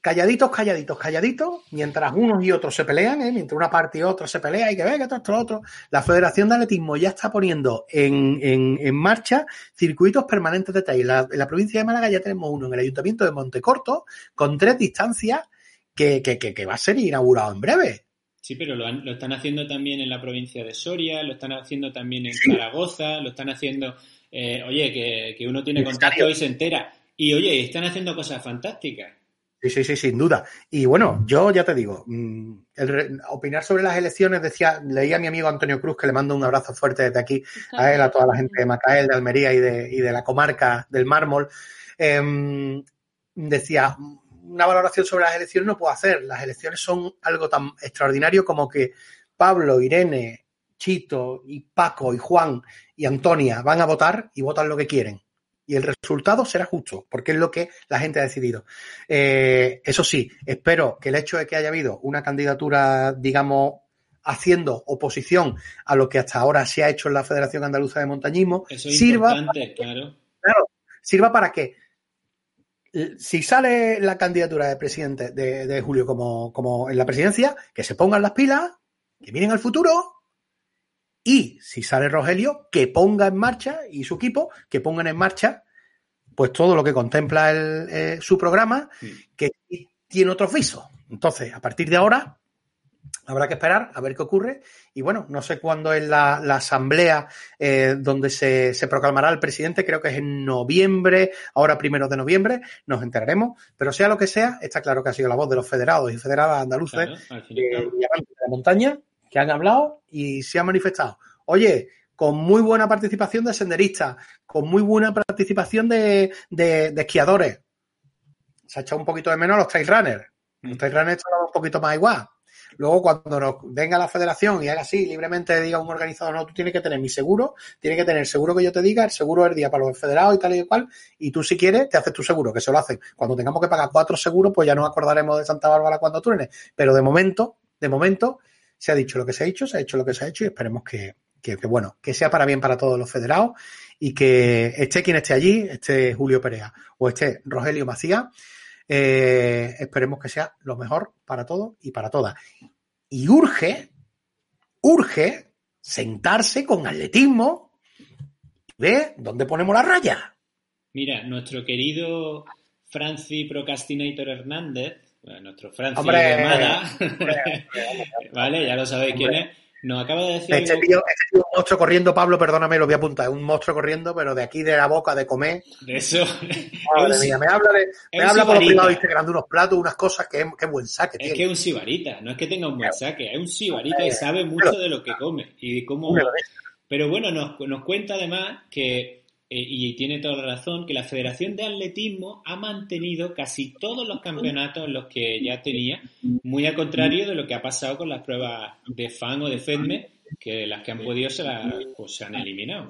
calladitos, calladitos, calladitos, mientras unos y otros se pelean, ¿eh? mientras una parte y otra se pelea y que ve que esto, esto, lo otro, la Federación de Atletismo ya está poniendo en, en- en marcha circuitos permanentes de trail. La- en la provincia de Málaga ya tenemos uno en el Ayuntamiento de Montecorto con tres distancias que, que- que- que va a ser inaugurado en breve. Sí, pero lo, han- lo están haciendo también en la provincia de Soria, lo están haciendo también en Zaragoza, lo están haciendo, eh, oye, que, que uno tiene ¿En contacto y se entera. Y oye, están haciendo cosas fantásticas. Sí, sí, sí, sin duda. Y bueno, yo ya te digo, mm, el re- opinar sobre las elecciones, decía, leía a mi amigo Antonio Cruz, que le mando un abrazo fuerte desde aquí, a él, a toda la gente de Macael, de Almería y de, y de la comarca del mármol, em, decía, una valoración sobre las elecciones no puedo hacer. Las elecciones son algo tan extraordinario como que Pablo, Irene, Chito y Paco y Juan y Antonia van a votar y votan lo que quieren. Y el resultado será justo, porque es lo que la gente ha decidido. Eh, eso sí, espero que el hecho de que haya habido una candidatura, digamos, haciendo oposición a lo que hasta ahora se ha hecho en la Federación Andaluza de Montañismo, Eso es sirva, importante, claro. sirva para que si sale la candidatura de presidente de, de Julio como, como en la presidencia, que se pongan las pilas, que miren al futuro y si sale Rogelio, que ponga en marcha y su equipo, que pongan en marcha pues todo lo que contempla el, eh, su programa, Mm. que tiene otros visos. Entonces, a partir de ahora, habrá que esperar a ver qué ocurre. Y bueno, no sé cuándo es la, la asamblea eh, donde se, se proclamará el presidente, creo que es en noviembre, ahora primero de noviembre, nos enteraremos. Pero sea lo que sea, está claro que ha sido la voz de los federados y federadas andaluces Claro, eh, de la montaña que han hablado y se han manifestado. Oye, con muy buena participación de senderistas, con muy buena participación de, de- de esquiadores. Se ha echado un poquito de menos a los trail runners. Los trail runners un poquito más igual. Luego, cuando nos venga la federación y haga así, libremente diga un organizador, no, tú tienes que tener mi seguro, tienes que tener el seguro que yo te diga, el seguro del día para los federados y tal y cual, y tú si quieres, te haces tu seguro, que se lo hacen. Cuando tengamos que pagar cuatro seguros, pues ya nos acordaremos de Santa Bárbara cuando truene. Pero de momento, de momento, se ha dicho lo que se ha dicho, se ha hecho lo que se ha hecho y esperemos que, que, bueno, que sea para bien para todos los federados y que esté quien esté allí, esté Julio Perea o esté Rogelio Macías, eh, esperemos que sea lo mejor para todos y para todas. Y urge, urge sentarse con atletismo y ver dónde ponemos la raya. Mira, nuestro querido Franci Procrastinator Hernández, nuestro Franci Llamada, ¿vale? Ya lo sabéis quién es. Nos acaba de decir Este algo- tío, este tío es un monstruo corriendo, Pablo, perdóname, lo voy a apuntar, es un monstruo corriendo, pero de aquí de la boca de comer. de eso. Madre Es mía, me habla, de, me habla por los privados de Instagram de unos platos, unas cosas, que qué buen saque Es que es un sibarita, no es que tenga un buen saque, es un sibarita y sabe mucho de lo que come y de cómo... Pero bueno, nos, nos cuenta además que, eh, y tiene toda la razón, que la Federación de Atletismo ha mantenido casi todos los campeonatos los que ya tenía, muy al contrario de lo que ha pasado con las pruebas de FAN o de FEDME, que las que han podido se, las- pues, se han eliminado.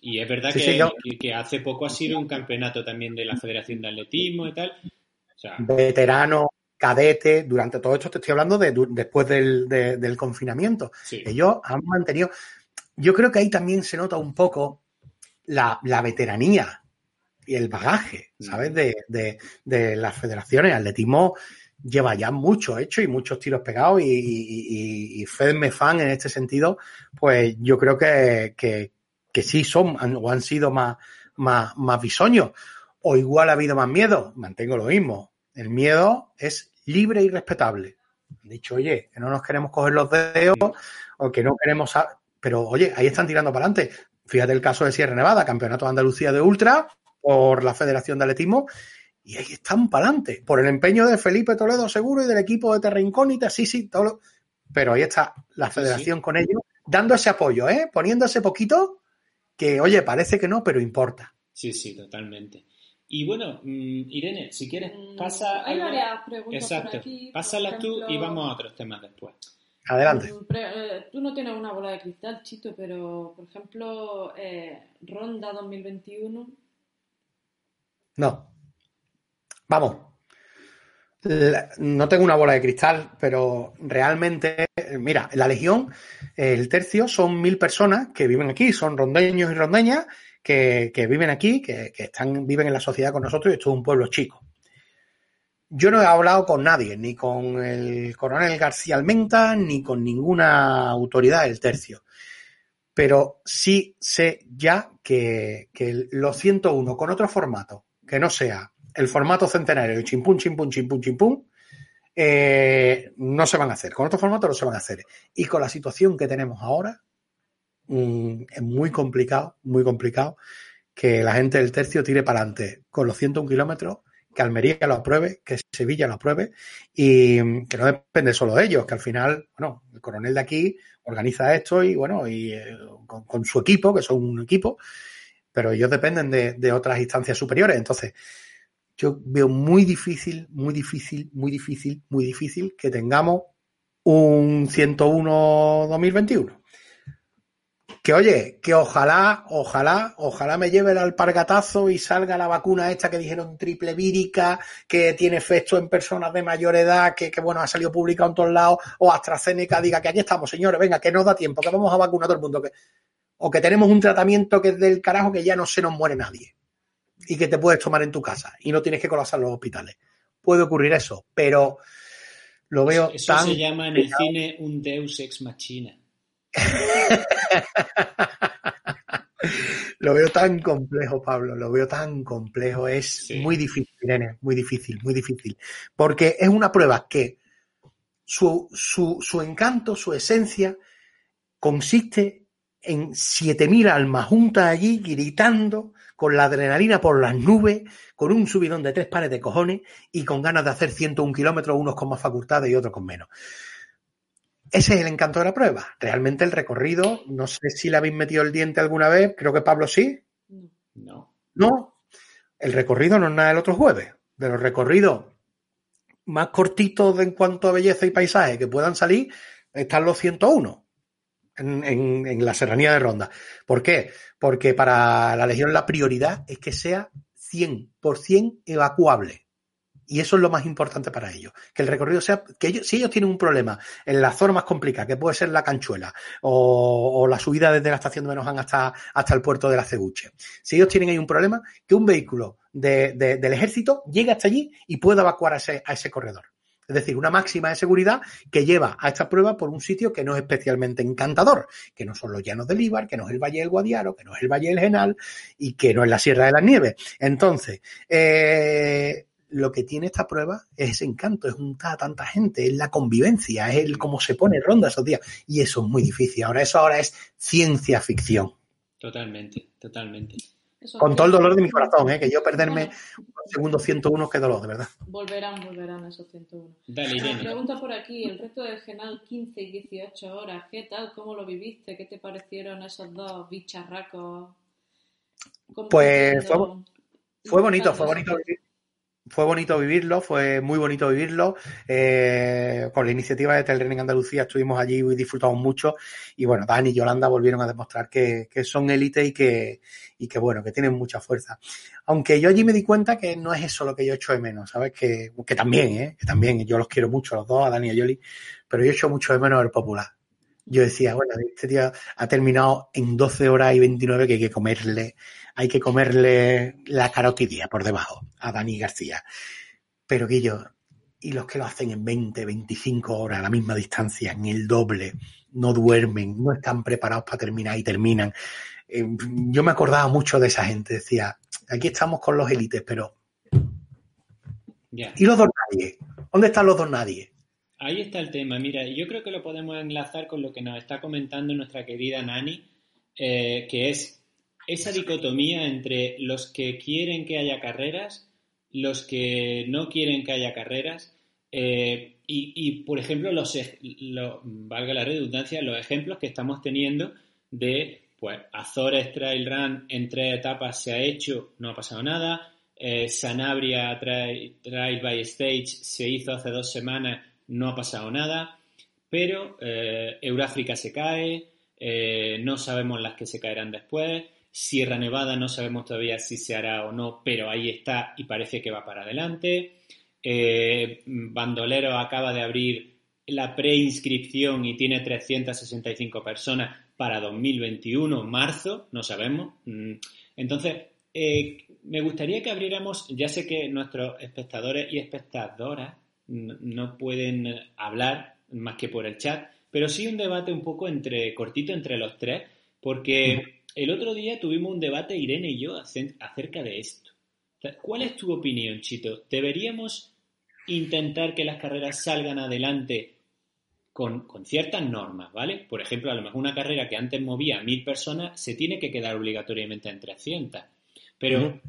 Y es verdad Sí, que, sí, yo- que- que hace poco ha sido un campeonato también de la Federación de Atletismo y tal. O sea, Veterano, cadete, durante todo esto te estoy hablando de después del, de- del confinamiento. sí. Ellos han mantenido. Yo creo que ahí también se nota un poco la, la veteranía y el bagaje, ¿sabes? De, de- de las federaciones. El atletismo lleva ya mucho hecho y muchos tiros pegados y, y, y, y Fedme fan en este sentido, pues yo creo que, que, que sí son o han sido más, más, más bisoños. O igual ha habido más miedo. Mantengo lo mismo. El miedo es libre y respetable. Han dicho, oye, que no nos queremos coger los dedos o que no queremos. Pero oye, ahí están tirando para adelante. Fíjate el caso de Sierra Nevada, Campeonato de Andalucía de Ultra por la Federación de Atletismo. Y ahí están para adelante. Por el empeño de Felipe Toledo Seguro y del equipo de Terra Incógnita. Sí, sí, todo lo- Pero ahí está la Sí, federación con ellos, dando ese apoyo, ¿eh? Poniendo ese poquito que, oye, parece que no, pero importa. Sí, sí, totalmente. Y bueno, mm, Irene, si quieres, Mm, pasa Hay varias preguntas Exacto. por aquí. por Pásalas tú y vamos a otros temas después. Adelante. mm, eh, tú no tienes una bola de cristal, Chito, pero por ejemplo, eh, Ronda 2021. No. Vamos. La- No tengo una bola de cristal, pero realmente, mira, la Legión, el tercio, son mil personas que viven aquí, son rondeños y rondeñas que, que viven aquí, que, que están, viven en la sociedad con nosotros y esto es un pueblo chico. Yo no he hablado con nadie, ni con el coronel García Almenta, ni con ninguna autoridad del tercio. Pero sí sé ya que, que los 101 con otro formato, que no sea el formato centenario, chimpún, chimpún, chimpún, chimpún, eh, no se van a hacer. Con otro formato no se van a hacer. Y con la situación que tenemos ahora, mm, es muy complicado, muy complicado que la gente del tercio tire para adelante con los 101 kilómetros, que Almería lo apruebe, que Sevilla lo apruebe y que no depende solo de ellos, que al final, bueno, el coronel de aquí organiza esto y bueno, y eh, con, con su equipo, que son un equipo, pero ellos dependen de, de otras instancias superiores. Entonces, yo veo muy difícil, muy difícil, muy difícil, muy difícil que tengamos un 101 2021. Que oye, que ojalá, ojalá, ojalá me lleve el alpargatazo y salga la vacuna esta que dijeron triple vírica, que tiene efecto en personas de mayor edad, que, que, bueno, ha salido publicado en todos lados, o AstraZeneca diga que aquí estamos, señores, venga, que nos da tiempo, que vamos a vacunar a todo el mundo, que, o que tenemos un tratamiento que es del carajo que ya no se nos muere nadie y que te puedes tomar en tu casa y no tienes que colapsar los hospitales. Puede ocurrir eso, pero lo veo Eso tan... se llama en el cine un Deus ex machina. lo veo tan complejo, Pablo, lo veo tan complejo. Es Sí. muy difícil, Irene, muy difícil, muy difícil. Porque es una prueba que su, su, su encanto, su esencia, consiste en 7.000 almas juntas allí gritando con la adrenalina por las nubes, con un subidón de tres pares de cojones y con ganas de hacer 101 kilómetros, unos con más facultades y otros con menos. Ese es el encanto de la prueba. Realmente el recorrido, no sé si le habéis metido el diente alguna vez, creo que Pablo sí. No. No. El recorrido no es nada del otro jueves. De los recorridos más cortitos de- en cuanto a belleza y paisaje que puedan salir, están los 101 en, en- en la serranía de Ronda. ¿Por qué? Porque para la Legión la prioridad es que sea 100% evacuable. Y eso es lo más importante para ellos. Que el recorrido sea, que ellos, si ellos tienen un problema en la zona más complicada, que puede ser la canchuela o, o la subida desde la estación de Menoján hasta, hasta el puerto de la Cebuche. Si ellos tienen ahí un problema, que un vehículo de- de- del ejército llegue hasta allí y pueda evacuar a ese, corredor. Es decir, una máxima de seguridad que lleva a esta prueba por un sitio que no es especialmente encantador, que no son los llanos del Ibar, que no es el Valle del Guadiaro, que no es el Valle del Genal y que no es la Sierra de las Nieves. Entonces, eh, lo que tiene esta prueba es ese encanto, es juntar a tanta gente, es la convivencia, es el cómo se pone ronda esos días. Y eso es muy difícil. Ahora, eso ahora es ciencia ficción. Totalmente, totalmente. Eso Con todo el dolor de mi corazón, ¿eh? que yo perderme un segundo 101, qué dolor, de verdad. Volverán, volverán esos 101. Dale, Me Irene. pregunta por aquí, el reto del Genal 15 y 18 horas, ¿qué tal? ¿Cómo lo viviste? ¿Qué te parecieron esos dos bicharracos? ¿Cómo Pues te fue- Fue bonito, fue bonito vivir- Fue bonito vivirlo, fue muy bonito vivirlo. Eh, con la iniciativa de Telren Andalucía estuvimos allí y disfrutamos mucho. Y bueno, Dani y Yolanda volvieron a demostrar que, que son élite y que, y que bueno, que tienen mucha fuerza. Aunque yo allí me di cuenta que no es eso lo que yo echo de menos, ¿sabes? Que, que también, ¿eh? Que también, yo los quiero mucho los dos, a Dani y a Yoli, pero yo echo mucho de menos el popular. Yo decía, bueno, este tío ha terminado en 12 horas y 29 que hay que comerle, hay que comerle la carotidia por debajo a Dani García. Pero yo, y los que lo hacen en 20, 25 horas a la misma distancia, en el doble, no duermen, no están preparados para terminar y terminan. Eh, yo me acordaba mucho de esa gente, decía, aquí estamos con los élites, pero. ¿y los dos nadie? ¿Dónde están los dos nadie? Ahí está el tema. Mira, yo creo que lo podemos enlazar con lo que nos está comentando nuestra querida Nani, eh, que es esa dicotomía entre los que quieren que haya carreras, los que no quieren que haya carreras, eh, y, y, por ejemplo, los, valga la redundancia, los ejemplos que estamos teniendo de, pues, Azores Trail Run en tres etapas se ha hecho, no ha pasado nada, eh, Sanabria Trail, Trail by Stage se hizo hace dos semanas, no ha pasado nada, pero eh, Euráfrica se cae, no sabemos las que se caerán después, Sierra Nevada no sabemos todavía si se hará o no, pero ahí está y parece que va para adelante. Eh, Bandolero acaba de abrir la preinscripción y tiene 365 personas para 2021, marzo, no sabemos. Mm, Entonces, eh, me gustaría que abriéramos, ya sé que nuestros espectadores y espectadoras no pueden hablar más que por el chat, pero sí un debate un poco entre cortito entre los tres, porque el otro día tuvimos un debate Irene y yo acerca de esto. ¿Cuál es tu opinión, Chito? ¿Deberíamos intentar que las carreras salgan adelante con, con ciertas normas, ¿vale? Por ejemplo, a lo mejor una carrera que antes movía a mil personas se tiene que quedar obligatoriamente en 300. Pero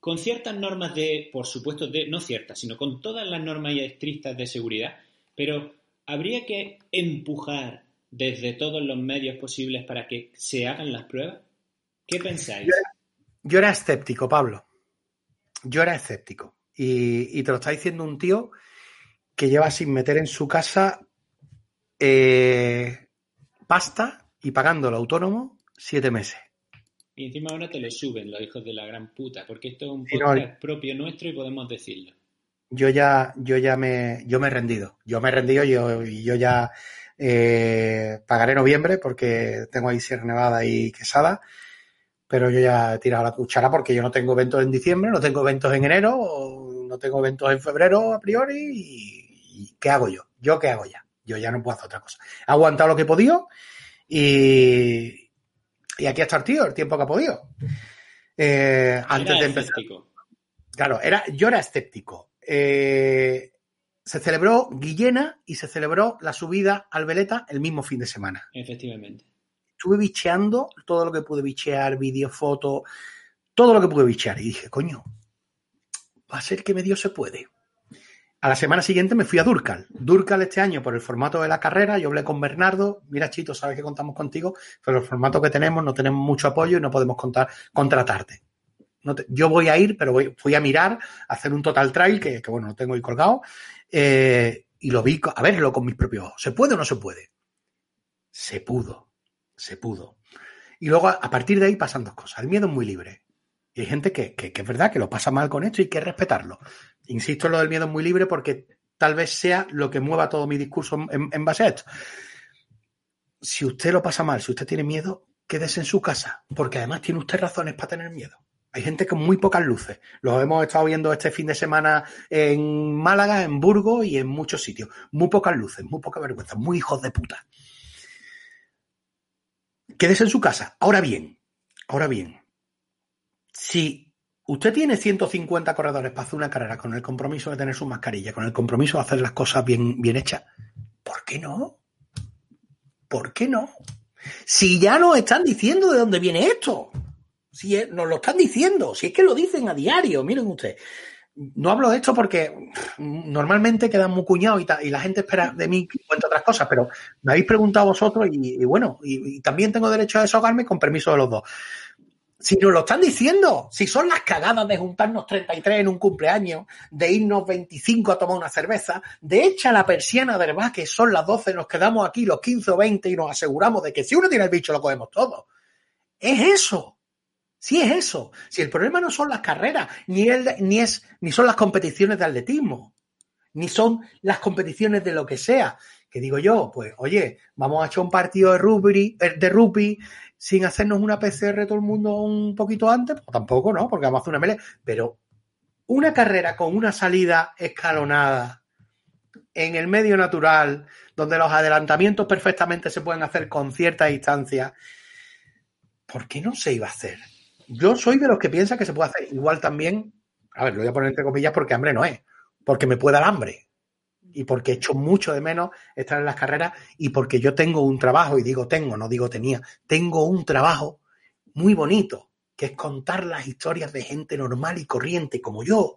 con ciertas normas de, por supuesto, de, no ciertas, sino con todas las normas ya estrictas de seguridad, pero habría que empujar desde todos los medios posibles para que se hagan las pruebas. ¿Qué pensáis? Yo era escéptico, Pablo. Yo era escéptico. Y, y te lo está diciendo un tío que lleva sin meter en su casa eh, pasta y pagándolo autónomo siete meses. Y encima ahora te lo suben los hijos de la gran puta, porque esto es un no, podcast propio nuestro y podemos decirlo. Yo ya, yo ya me, yo me he rendido. Yo me he rendido y yo, y yo ya eh, pagaré noviembre porque tengo ahí Sierra Nevada y Quesada. Pero yo ya he tirado la cuchara porque yo no tengo eventos en diciembre, no tengo eventos en enero, no tengo eventos en febrero a priori. Y, y ¿qué hago yo? ¿Yo qué hago ya? Yo ya no puedo hacer otra cosa. He aguantado lo que he podido y, y aquí está el tío, el tiempo que ha podido. Eh, antes Era de empezar. escéptico. Claro, era, yo era escéptico. Eh, se celebró Guillena y se celebró la subida al Veleta el mismo fin de semana. Efectivamente. Estuve bicheando todo lo que pude bichear, vídeo, foto, todo lo que pude bichear. Y dije, coño, va a ser que medio se puede. A la semana siguiente me fui a Durcal. Durcal este año, por el formato de la carrera, yo hablé con Bernardo. Mira, Chito, sabes que contamos contigo, pero el formato que tenemos no tenemos mucho apoyo y no podemos contar, contratarte. Yo voy a ir, pero fui a mirar, a hacer un total trial, que, bueno, lo tengo ahí colgado, eh, y lo vi, a verlo con mis propios ojos. ¿Se puede o no se puede? Se pudo, se pudo. Y luego, a, partir de ahí pasan dos cosas. El miedo es muy libre. Y hay gente que, que- es verdad que lo pasa mal con esto y que respetarlo. Insisto en lo del miedo es muy libre porque tal vez sea lo que mueva todo mi discurso en, en base a esto. Si usted lo pasa mal, si usted tiene miedo, quédese en su casa, porque además tiene usted razones para tener miedo. Hay gente con muy pocas luces. Lo hemos estado viendo este fin de semana en Málaga, en Burgos y en muchos sitios. Muy pocas luces, muy poca vergüenza, muy hijos de puta. Quédese en su casa. Ahora bien, ahora bien, si usted tiene 150 corredores para hacer una carrera con el compromiso de tener su mascarilla, con el compromiso de hacer las cosas bien, bien hechas. ¿Por qué no? ¿Por qué no? Si ya nos están diciendo de dónde viene esto. Si nos lo están diciendo, si es que lo dicen a diario, miren ustedes. No hablo de esto porque normalmente quedan muy cuñados y, la gente espera de mí que cuente otras cosas, pero me habéis preguntado vosotros y, bueno, y, también tengo derecho a desahogarme con permiso de los dos. Si nos lo están diciendo, si son las cagadas de juntarnos 33 en un cumpleaños, de irnos 25 a tomar una cerveza, de echar la persiana del bar, que son las 12, nos quedamos aquí los 15 o 20 y nos aseguramos de que si uno tiene el bicho lo cogemos todo. Es eso. Sí es eso. Si el problema no son las carreras, ni, ni, es, ni son las competiciones de atletismo, ni son las competiciones de lo que sea. Que digo yo, pues, oye, vamos a echar un partido de rugby, eh, de rugby sin hacernos una PCR todo el mundo un poquito antes, pues tampoco, ¿no? Porque vamos a hacer una melee. Pero una carrera con una salida escalonada en el medio natural, donde los adelantamientos perfectamente se pueden hacer con cierta distancia, ¿por qué no se iba a hacer? Yo soy de los que piensa que se puede hacer. Igual también, a ver, lo voy a poner entre comillas porque hambre no es, porque me puede dar hambre y porque echo mucho de menos estar en las carreras y porque yo tengo un trabajo, y digo tengo, no digo tenía, tengo un trabajo muy bonito, que es contar las historias de gente normal y corriente como yo,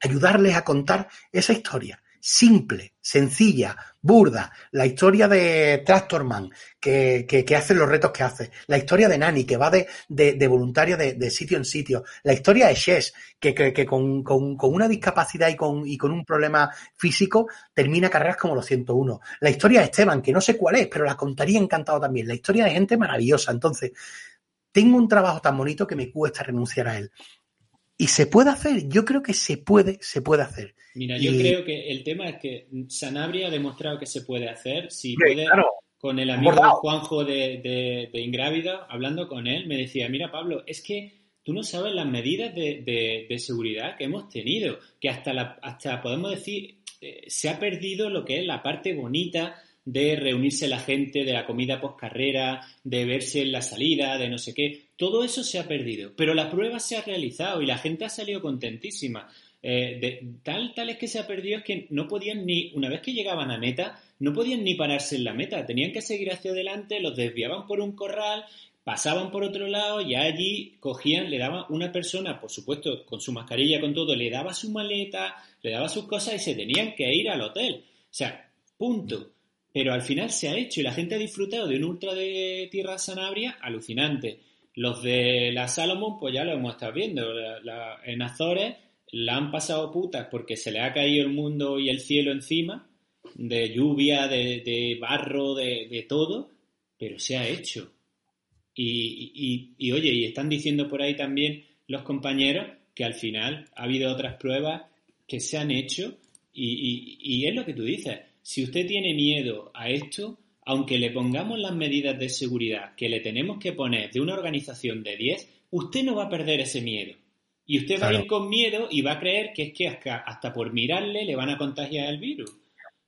ayudarles a contar esa historia simple, sencilla, burda, la historia de Tractorman, que, que, hace los retos que hace, la historia de Nani, que va de, de, voluntaria de, sitio en sitio, la historia de Shes, que, que con, con, con, una discapacidad y con, y con un problema físico termina carreras como los 101, la historia de Esteban, que no sé cuál es, pero la contaría encantado también, la historia de gente maravillosa, entonces, tengo un trabajo tan bonito que me cuesta renunciar a él. Y se puede hacer, yo creo que se puede, se puede hacer. Mira, yo creo que el tema es que Sanabria ha demostrado que se puede hacer. Si puede, con el amigo Juanjo de, de, Ingrávida, hablando con él, me decía, mira Pablo, es que tú no sabes las medidas de, de seguridad que hemos tenido, que hasta, la, hasta podemos decir, eh, se ha perdido lo que es la parte bonita de reunirse la gente, de la comida post carrera, de verse en la salida, de no sé qué. Todo eso se ha perdido, pero la prueba se ha realizado y la gente ha salido contentísima. Eh, de, tal, tal es que se ha perdido es que no podían ni, una vez que llegaban a meta, no podían ni pararse en la meta, tenían que seguir hacia adelante, los desviaban por un corral, pasaban por otro lado y allí cogían, le daban una persona, por supuesto, con su mascarilla, con todo, le daba su maleta, le daba sus cosas y se tenían que ir al hotel. O sea, punto. Pero al final se ha hecho y la gente ha disfrutado de un ultra de Tierra Sanabria alucinante. Los de la Salomon, pues ya lo hemos estado viendo. en Azores la han pasado putas porque se le ha caído el mundo y el cielo encima, de lluvia, de, barro, de, todo, pero se ha hecho. Y, oye, y están diciendo por ahí también los compañeros que al final ha habido otras pruebas que se han hecho y, y es lo que tú dices si usted tiene miedo a esto, aunque le pongamos las medidas de seguridad que le tenemos que poner de una organización de 10, usted no va a perder ese miedo. Y usted va a ir con miedo y va a creer que es que hasta, por mirarle le van a contagiar el virus.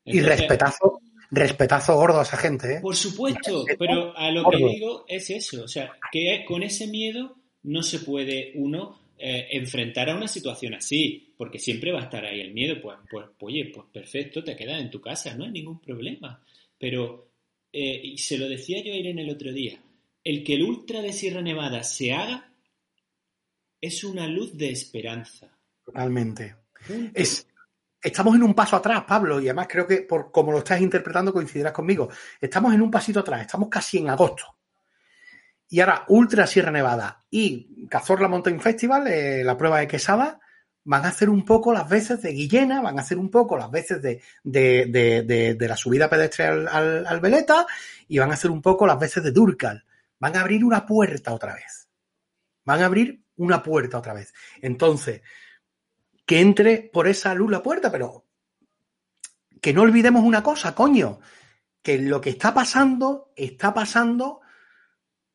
y respetazo, respetazo gordo a esa gente. ¿eh? Por supuesto, pero a lo que digo es eso, o sea, que con ese miedo no se puede uno eh, enfrentar a una situación así, porque siempre va a estar ahí el miedo, pues, pues, oye, pues perfecto, te quedas en tu casa, no hay ningún problema. Pero, eh, y se lo decía yo a Irene el otro día, el que el Ultra de Sierra Nevada se haga es una luz de esperanza. Totalmente. Es, estamos en un paso atrás, Pablo, y además creo que por como lo estás interpretando coincidirás conmigo. Estamos en un pasito atrás, estamos casi en agosto. Y ahora Ultra Sierra Nevada y Cazorla Mountain Festival, eh, la prueba de Quesada, van a hacer un poco las veces de Guillena, van a hacer un poco las veces de, de, la subida pedestre al, al, Veleta y van a hacer un poco las veces de Durcal. Van a abrir una puerta otra vez. Van a abrir una puerta otra vez. Entonces, que entre por esa luz la puerta, pero que no olvidemos una cosa, coño, que lo que está pasando, está pasando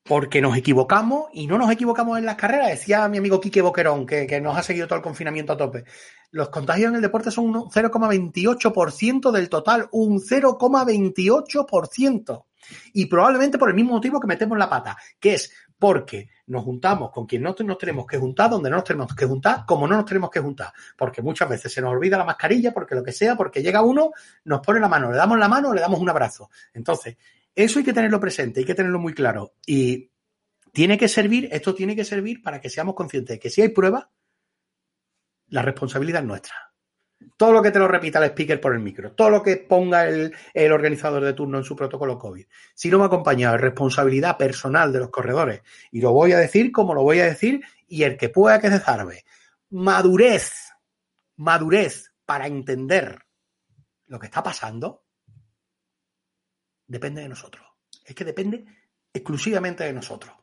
porque nos equivocamos y no nos equivocamos en las carreras. Decía mi amigo Quique Boquerón, que, nos ha seguido todo el confinamiento a tope. Los contagios en el deporte son un 0,28% del total, un 0,28%. Y probablemente por el mismo motivo que metemos la pata, que es porque nos juntamos con quien no nos tenemos que juntar, donde no nos tenemos que juntar, como no nos tenemos que juntar. Porque muchas veces se nos olvida la mascarilla, porque lo que sea, porque llega uno, nos pone la mano, le damos la mano o le damos un abrazo. Entonces, eso hay que tenerlo presente, hay que tenerlo muy claro. Y tiene que servir, esto tiene que servir para que seamos conscientes de que si hay pruebas, la responsabilidad es nuestra. Todo lo que te lo repita el speaker por el micro, todo lo que ponga el, organizador de turno en su protocolo COVID, si no va acompañado de responsabilidad personal de los corredores, y lo voy a decir como lo voy a decir, y el que pueda que se zarbe, madurez, madurez para entender lo que está pasando, depende de nosotros. Es que depende exclusivamente de nosotros.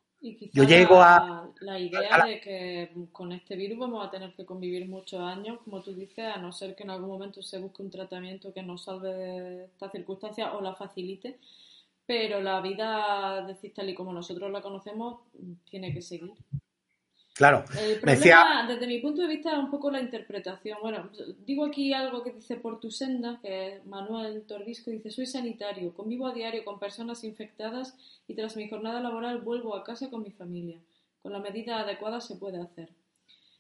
Yo llego a... La idea de que con este virus vamos a tener que convivir muchos años, como tú dices, a no ser que en algún momento se busque un tratamiento que nos salve de esta circunstancia o la facilite, pero la vida, decir tal y como nosotros la conocemos, tiene que seguir. Claro. El problema, desde mi punto de vista, es un poco la interpretación. Bueno, digo aquí algo que dice por tu senda, que es Manuel Torbisco, dice, soy sanitario, convivo a diario con personas infectadas y tras mi jornada laboral vuelvo a casa con mi familia. Con la medida adecuada se puede hacer.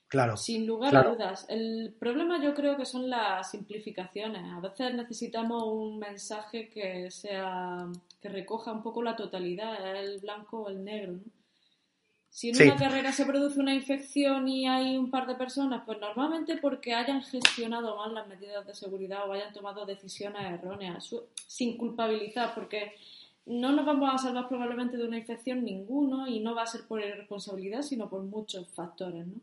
Claro. Sin lugar a dudas. El problema yo creo que son las simplificaciones. A veces necesitamos un mensaje que sea que recoja un poco la totalidad, el blanco o el negro, ¿no? Si en una carrera se produce una infección y hay un par de personas, pues normalmente porque hayan gestionado mal las medidas de seguridad o hayan tomado decisiones erróneas, sin culpabilizar, porque no nos vamos a salvar probablemente de una infección ninguno y no va a ser por irresponsabilidad, sino por muchos factores, ¿no?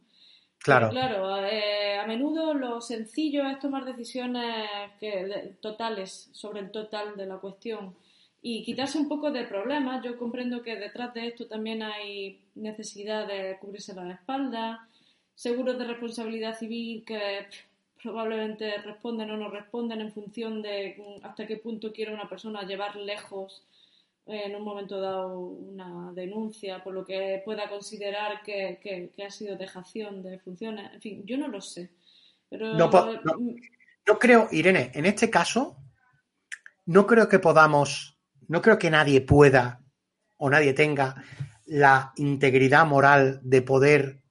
Claro. claro, eh, a menudo lo sencillo es tomar decisiones que, totales sobre el total de la cuestión y quitarse un poco de problemas. Yo comprendo que detrás de esto también hay necesidad de cubrirse la espalda, seguros de responsabilidad civil que probablemente responden o no responden en función de hasta qué punto quiere una persona llevar lejos en un momento dado una denuncia por lo que pueda considerar que, ha sido dejación de funciones. En fin, yo no lo sé. Pero... No, no creo, Irene, en este caso, no creo que podamos no creo que nadie pueda o nadie tenga la integridad moral de poder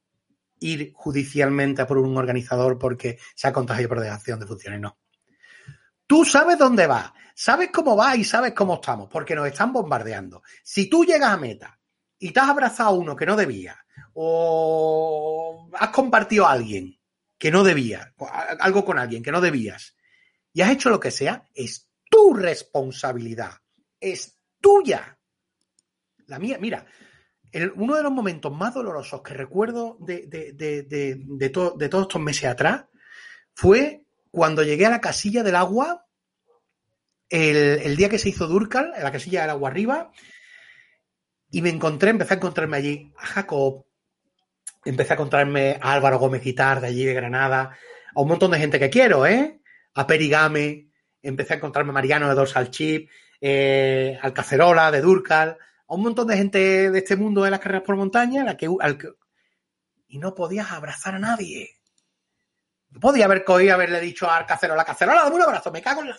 ir judicialmente a por un organizador porque se ha contagiado por dejación de funciones. No. Tú sabes dónde vas, sabes cómo va y sabes cómo estamos, porque nos están bombardeando. Si tú llegas a meta y te has abrazado a uno que no debía, o has compartido a alguien que no debía, algo con alguien que no debías, y has hecho lo que sea, es tu responsabilidad es tuya. La mía, mira, uno de los momentos más dolorosos que recuerdo de, de, todos estos meses atrás fue cuando llegué a la casilla del agua, el, día que se hizo Durcal, en la casilla del agua arriba, y me encontré, empecé a encontrarme allí a Jacob, empecé a encontrarme a Álvaro Gómez Guitar de allí de Granada, a un montón de gente que quiero, ¿eh? A Perigame, empecé a encontrarme a Mariano de Dorsal Chip, eh, al Cacerola, de Durcal, a un montón de gente de este mundo de las carreras por montaña, la que, y no podías abrazar a nadie. No podía haber cogido haberle dicho al Cacerola, Cacerola, dame un abrazo, me cago en la...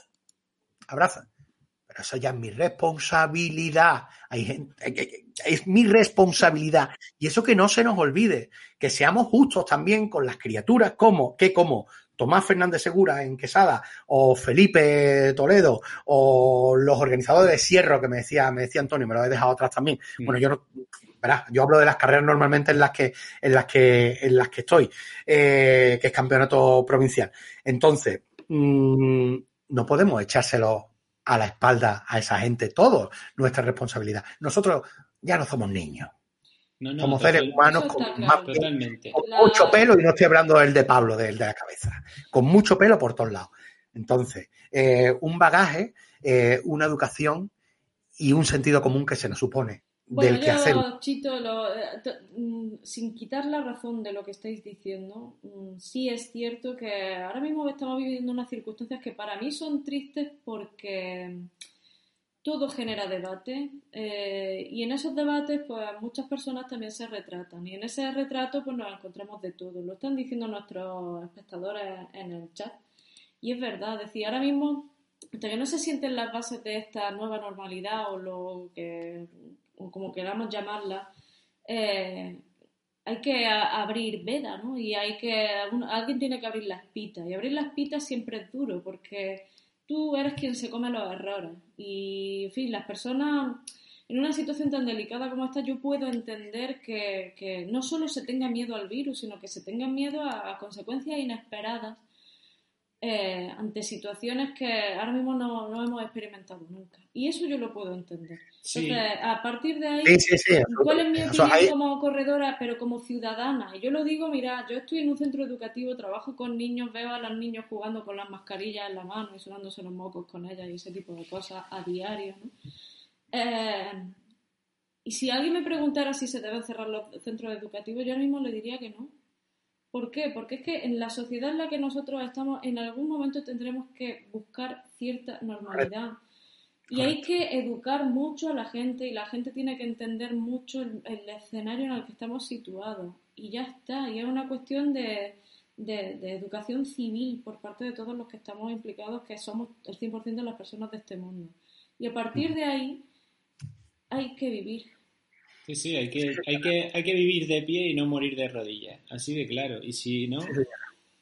Abraza. Pero eso ya es mi responsabilidad. Hay gente, es mi responsabilidad. Y eso que no se nos olvide, que seamos justos también con las criaturas como, que como Tomás Fernández Segura en Quesada, o Felipe Toledo, o los organizadores de Sierro, que me decía, me decía Antonio, me lo he dejado atrás también. Mm. Bueno, yo no, yo hablo de las carreras normalmente en las que, en las que, en las que estoy, eh, que es campeonato provincial. Entonces, mm, no podemos echárselo a la espalda a esa gente, todo nuestra responsabilidad. Nosotros ya no somos niños. Somos seres humanos con, mucho pelo, y no estoy hablando del de Pablo, del de la cabeza, con mucho pelo por todos lados. Entonces, eh, un bagaje, eh, una educación y un sentido común que se nos supone del que hacer. Chito, eh, mm, sin quitar la razón de lo que estáis diciendo, mm, sí es cierto que ahora mismo estamos viviendo unas circunstancias que para mí son tristes porque todo genera debate eh, y en esos debates pues muchas personas también se retratan y en ese retrato pues nos encontramos de todo, lo están diciendo nuestros espectadores en el chat y es verdad, es decir, ahora mismo hasta que no se sienten las bases de esta nueva normalidad o lo que o como queramos llamarla eh, hay que abrir veda, ¿no? Y hay que, alguien tiene que abrir las pitas. Y abrir las pitas siempre es duro, porque tú eres quien se come los errores. Y, en fin, las personas, en una situación tan delicada como esta, yo puedo entender que, que no solo se tenga miedo al virus, sino que se tenga miedo a, a consecuencias inesperadas eh, ante situaciones que ahora mismo no, no hemos experimentado nunca. Y eso yo lo puedo entender. Sí. Entonces, a partir de ahí, Sí, sí, sí. ¿Cuál es mi opinión como corredora, pero como ciudadana? Y yo lo digo, mira, yo estoy en un centro educativo, trabajo con niños, veo a los niños jugando con las mascarillas en la mano y sonándose los mocos con ellas y ese tipo de cosas a diario, ¿no? Eh, y si alguien me preguntara si se deben cerrar los centros educativos, yo ahora mismo le diría que no. ¿Por qué? Porque es que en la sociedad en la que nosotros estamos, en algún momento tendremos que buscar cierta normalidad. Y hay que educar mucho a la gente y la gente tiene que entender mucho el, el escenario en el que estamos situados. Y ya está. Y es una cuestión de, de- de educación civil por parte de todos los que estamos implicados, que somos el 100% de las personas de este mundo. Y a partir de ahí hay que vivir. Sí, sí, hay que, hay que, hay que vivir de pie y no morir de rodillas, así de claro. Y si no,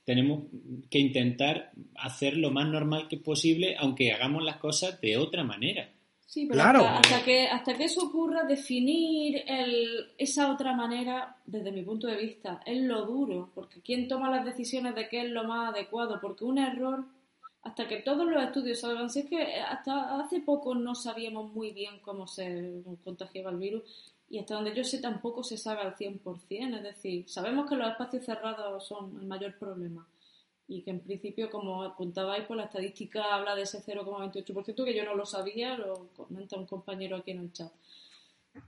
tenemos que intentar hacer lo más normal que posible, aunque hagamos las cosas de otra manera. Sí, pero Claro. hasta, hasta que, hasta que eso ocurra, definir el, esa otra manera, desde mi punto de vista, es lo duro, porque ¿quién toma las decisiones de qué es lo más adecuado? Porque un error, hasta que todos los estudios salgan, si es que hasta hace poco no sabíamos muy bien cómo se contagiaba el virus, y hasta donde yo sé tampoco se sabe al 100%, es decir, sabemos que los espacios cerrados son el mayor problema y que en principio, como apuntabais, pues la estadística habla de ese 0,28%, que yo no lo sabía, lo comenta un compañero aquí en el chat.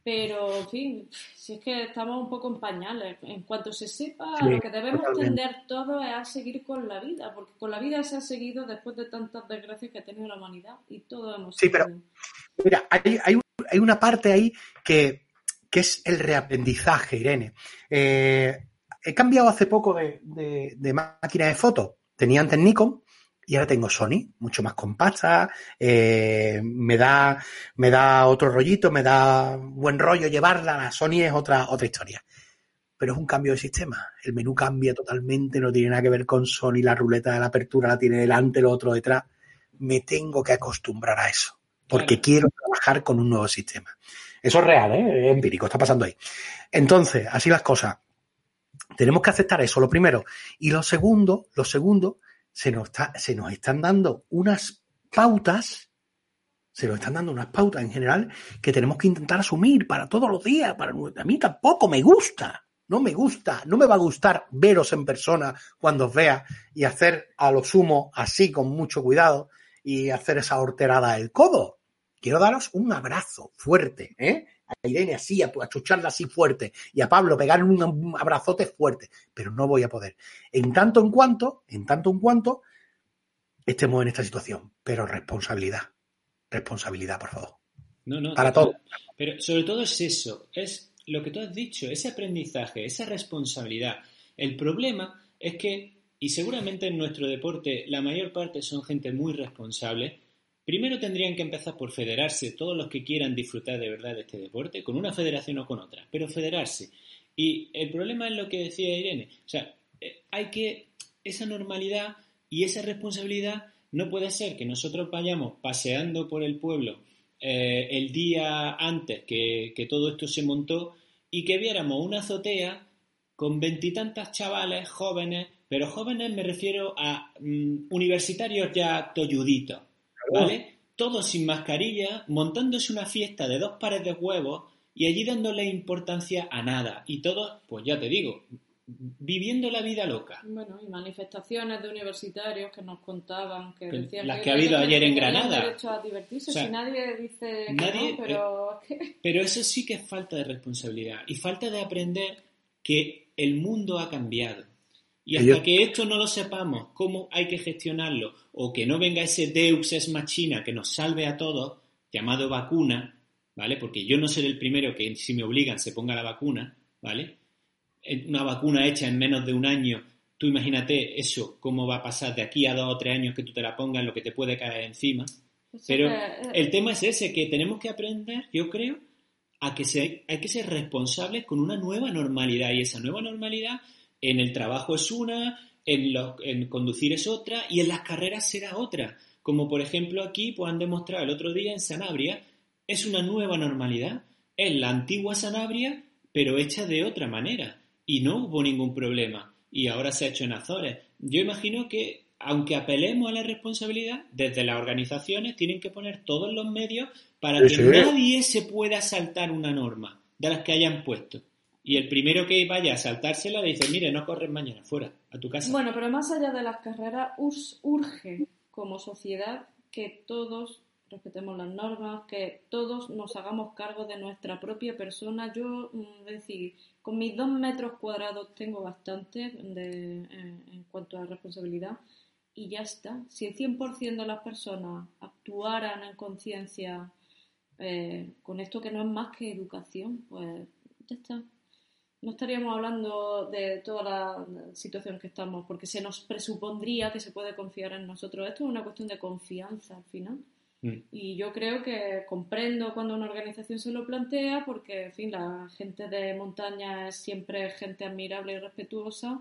Pero, en fin, si es que estamos un poco en pañales. En cuanto se sepa, Sí, lo que debemos totalmente. tender todos es a seguir con la vida, porque con la vida se ha seguido después de tantas desgracias que ha tenido la humanidad y todos hemos Sí, pero-. Mira, hay, hay, hay una parte ahí que, que es el reaprendizaje, Irene. Eh, he cambiado hace poco de, de- de máquina de fotos. Tenía antes Nikon y ahora tengo Sony, mucho más compacta. eh, me, da, me da otro rollito, me da buen rollo llevarla. La Sony es otra, otra historia. Pero es un cambio de sistema. El menú cambia totalmente, no tiene nada que ver con Sony. La ruleta de la apertura la tiene delante, lo otro detrás. Me tengo que acostumbrar a eso porque Claro. quiero trabajar con un nuevo sistema. Eso es real, ¿eh? es empírico, está pasando ahí. Entonces, así las cosas. Tenemos que aceptar eso, lo primero. Y lo segundo, lo segundo, se nos, está, se nos están dando unas pautas, se nos están dando unas pautas en general que tenemos que intentar asumir para todos los días. Para, a mí tampoco me gusta, no me gusta, no me va a gustar veros en persona cuando os vea y hacer a lo sumo así con mucho cuidado y hacer esa horterada del codo. Quiero daros un abrazo fuerte, ¿eh? A Irene así, a achucharla así fuerte y a Pablo pegar un, un abrazote fuerte, pero no voy a poder. En tanto en cuanto, en tanto en cuanto estemos en esta situación, pero responsabilidad, responsabilidad, por favor. No, no, Para todo. Pero sobre todo es eso, es lo que tú has dicho, ese aprendizaje, esa responsabilidad. El problema es que, y seguramente en nuestro deporte la mayor parte son gente muy responsable, primero tendrían que empezar por federarse todos los que quieran disfrutar de verdad de este deporte, con una federación o con otra, pero federarse. Y el problema es lo que decía Irene, o sea, eh, hay que, esa normalidad y esa responsabilidad no puede ser que nosotros vayamos paseando por el pueblo eh, el día antes que, todo esto se montó y que viéramos una azotea con veintitantas chavales jóvenes, pero jóvenes me refiero a mm, universitarios ya tolluditos, ¿vale? Todos sin mascarilla, montándose una fiesta de dos pares de huevos y allí dándole importancia a nada. Y todos, pues ya te digo, viviendo la vida loca. Bueno, y manifestaciones de universitarios que nos contaban, que Que- decían las que ha habido ayer en Granada. derecho a divertirse, O sea, si nadie dice que nadie- no, pero es que- Pero eso sí que es falta de responsabilidad y falta de aprender que el mundo ha cambiado. Y hasta que esto no lo sepamos, cómo hay que gestionarlo, o que no venga ese Deus ex machina que nos salve a todos, llamado vacuna, ¿vale? Porque yo no seré el primero que si me obligan se ponga la vacuna, ¿vale? Una vacuna hecha en menos de un año, tú imagínate eso, cómo va a pasar de aquí a dos o tres años que tú te la pongas, lo que te puede caer encima. Pero que- el tema es ese, que tenemos que aprender, yo creo, a que se, hay que ser responsables con una nueva normalidad y esa nueva normalidad en el trabajo es una, en, en conducir es otra y en las carreras será otra. Como por ejemplo aquí pues han demostrado el otro día en Sanabria, es una nueva normalidad. Es la antigua Sanabria, pero hecha de otra manera. Y no hubo ningún problema. Y ahora se ha hecho en Azores. Yo imagino que, aunque apelemos a la responsabilidad, desde las organizaciones tienen que poner todos los medios para que nadie se pueda saltar una norma de las que hayan puesto. Y el primero que vaya a saltársela le dice, mire, no corres mañana, fuera, Bueno, pero más allá de las carreras, urge como sociedad que todos respetemos las normas, que todos nos hagamos cargo de nuestra propia persona. Yo, mm, es decir, con mis dos metros cuadrados tengo bastante en, cuanto a responsabilidad y ya está. Si el 100% de las personas actuaran en conciencia eh, con esto que no es más que educación, pues ya está. No estaríamos hablando de toda la situación que estamos, porque se nos presupondría que se puede confiar en nosotros. Esto es una cuestión de confianza al final. Mm. Y yo creo que comprendo cuando una organización se lo plantea, porque, en fin, la gente de montaña es siempre gente admirable y respetuosa.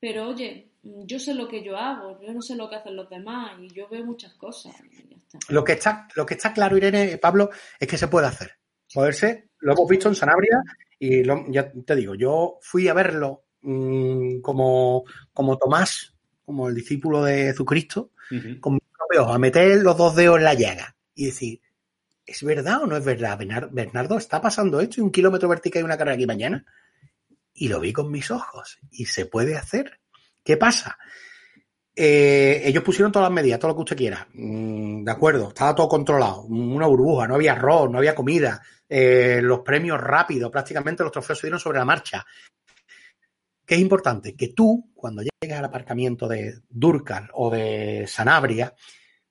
Pero, oye, yo sé lo que yo hago, yo no sé lo que hacen los demás y yo veo muchas cosas. Lo, que está, lo que está claro, Irene, Pablo, es que se puede hacer. Poderse, lo hemos visto en Sanabria y ya te digo, yo fui a verlo mm, como, como Tomás, como el discípulo de Jesucristo, con a meter los dos dedos en la llaga y decir, ¿es verdad o no es verdad? Bernardo, ¿está pasando esto y un kilómetro vertical y una carrera aquí mañana? Y lo vi con mis ojos y se puede hacer. ¿Qué pasa? Eh, ellos pusieron todas las medidas, todo lo que usted quiera. Mm, de acuerdo, estaba todo controlado. Una burbuja, no había arroz, no había comida. Eh, los premios rápidos, prácticamente los trofeos se dieron sobre la marcha. ¿Qué es importante? Que tú, cuando llegues al aparcamiento de Durcal o de Sanabria,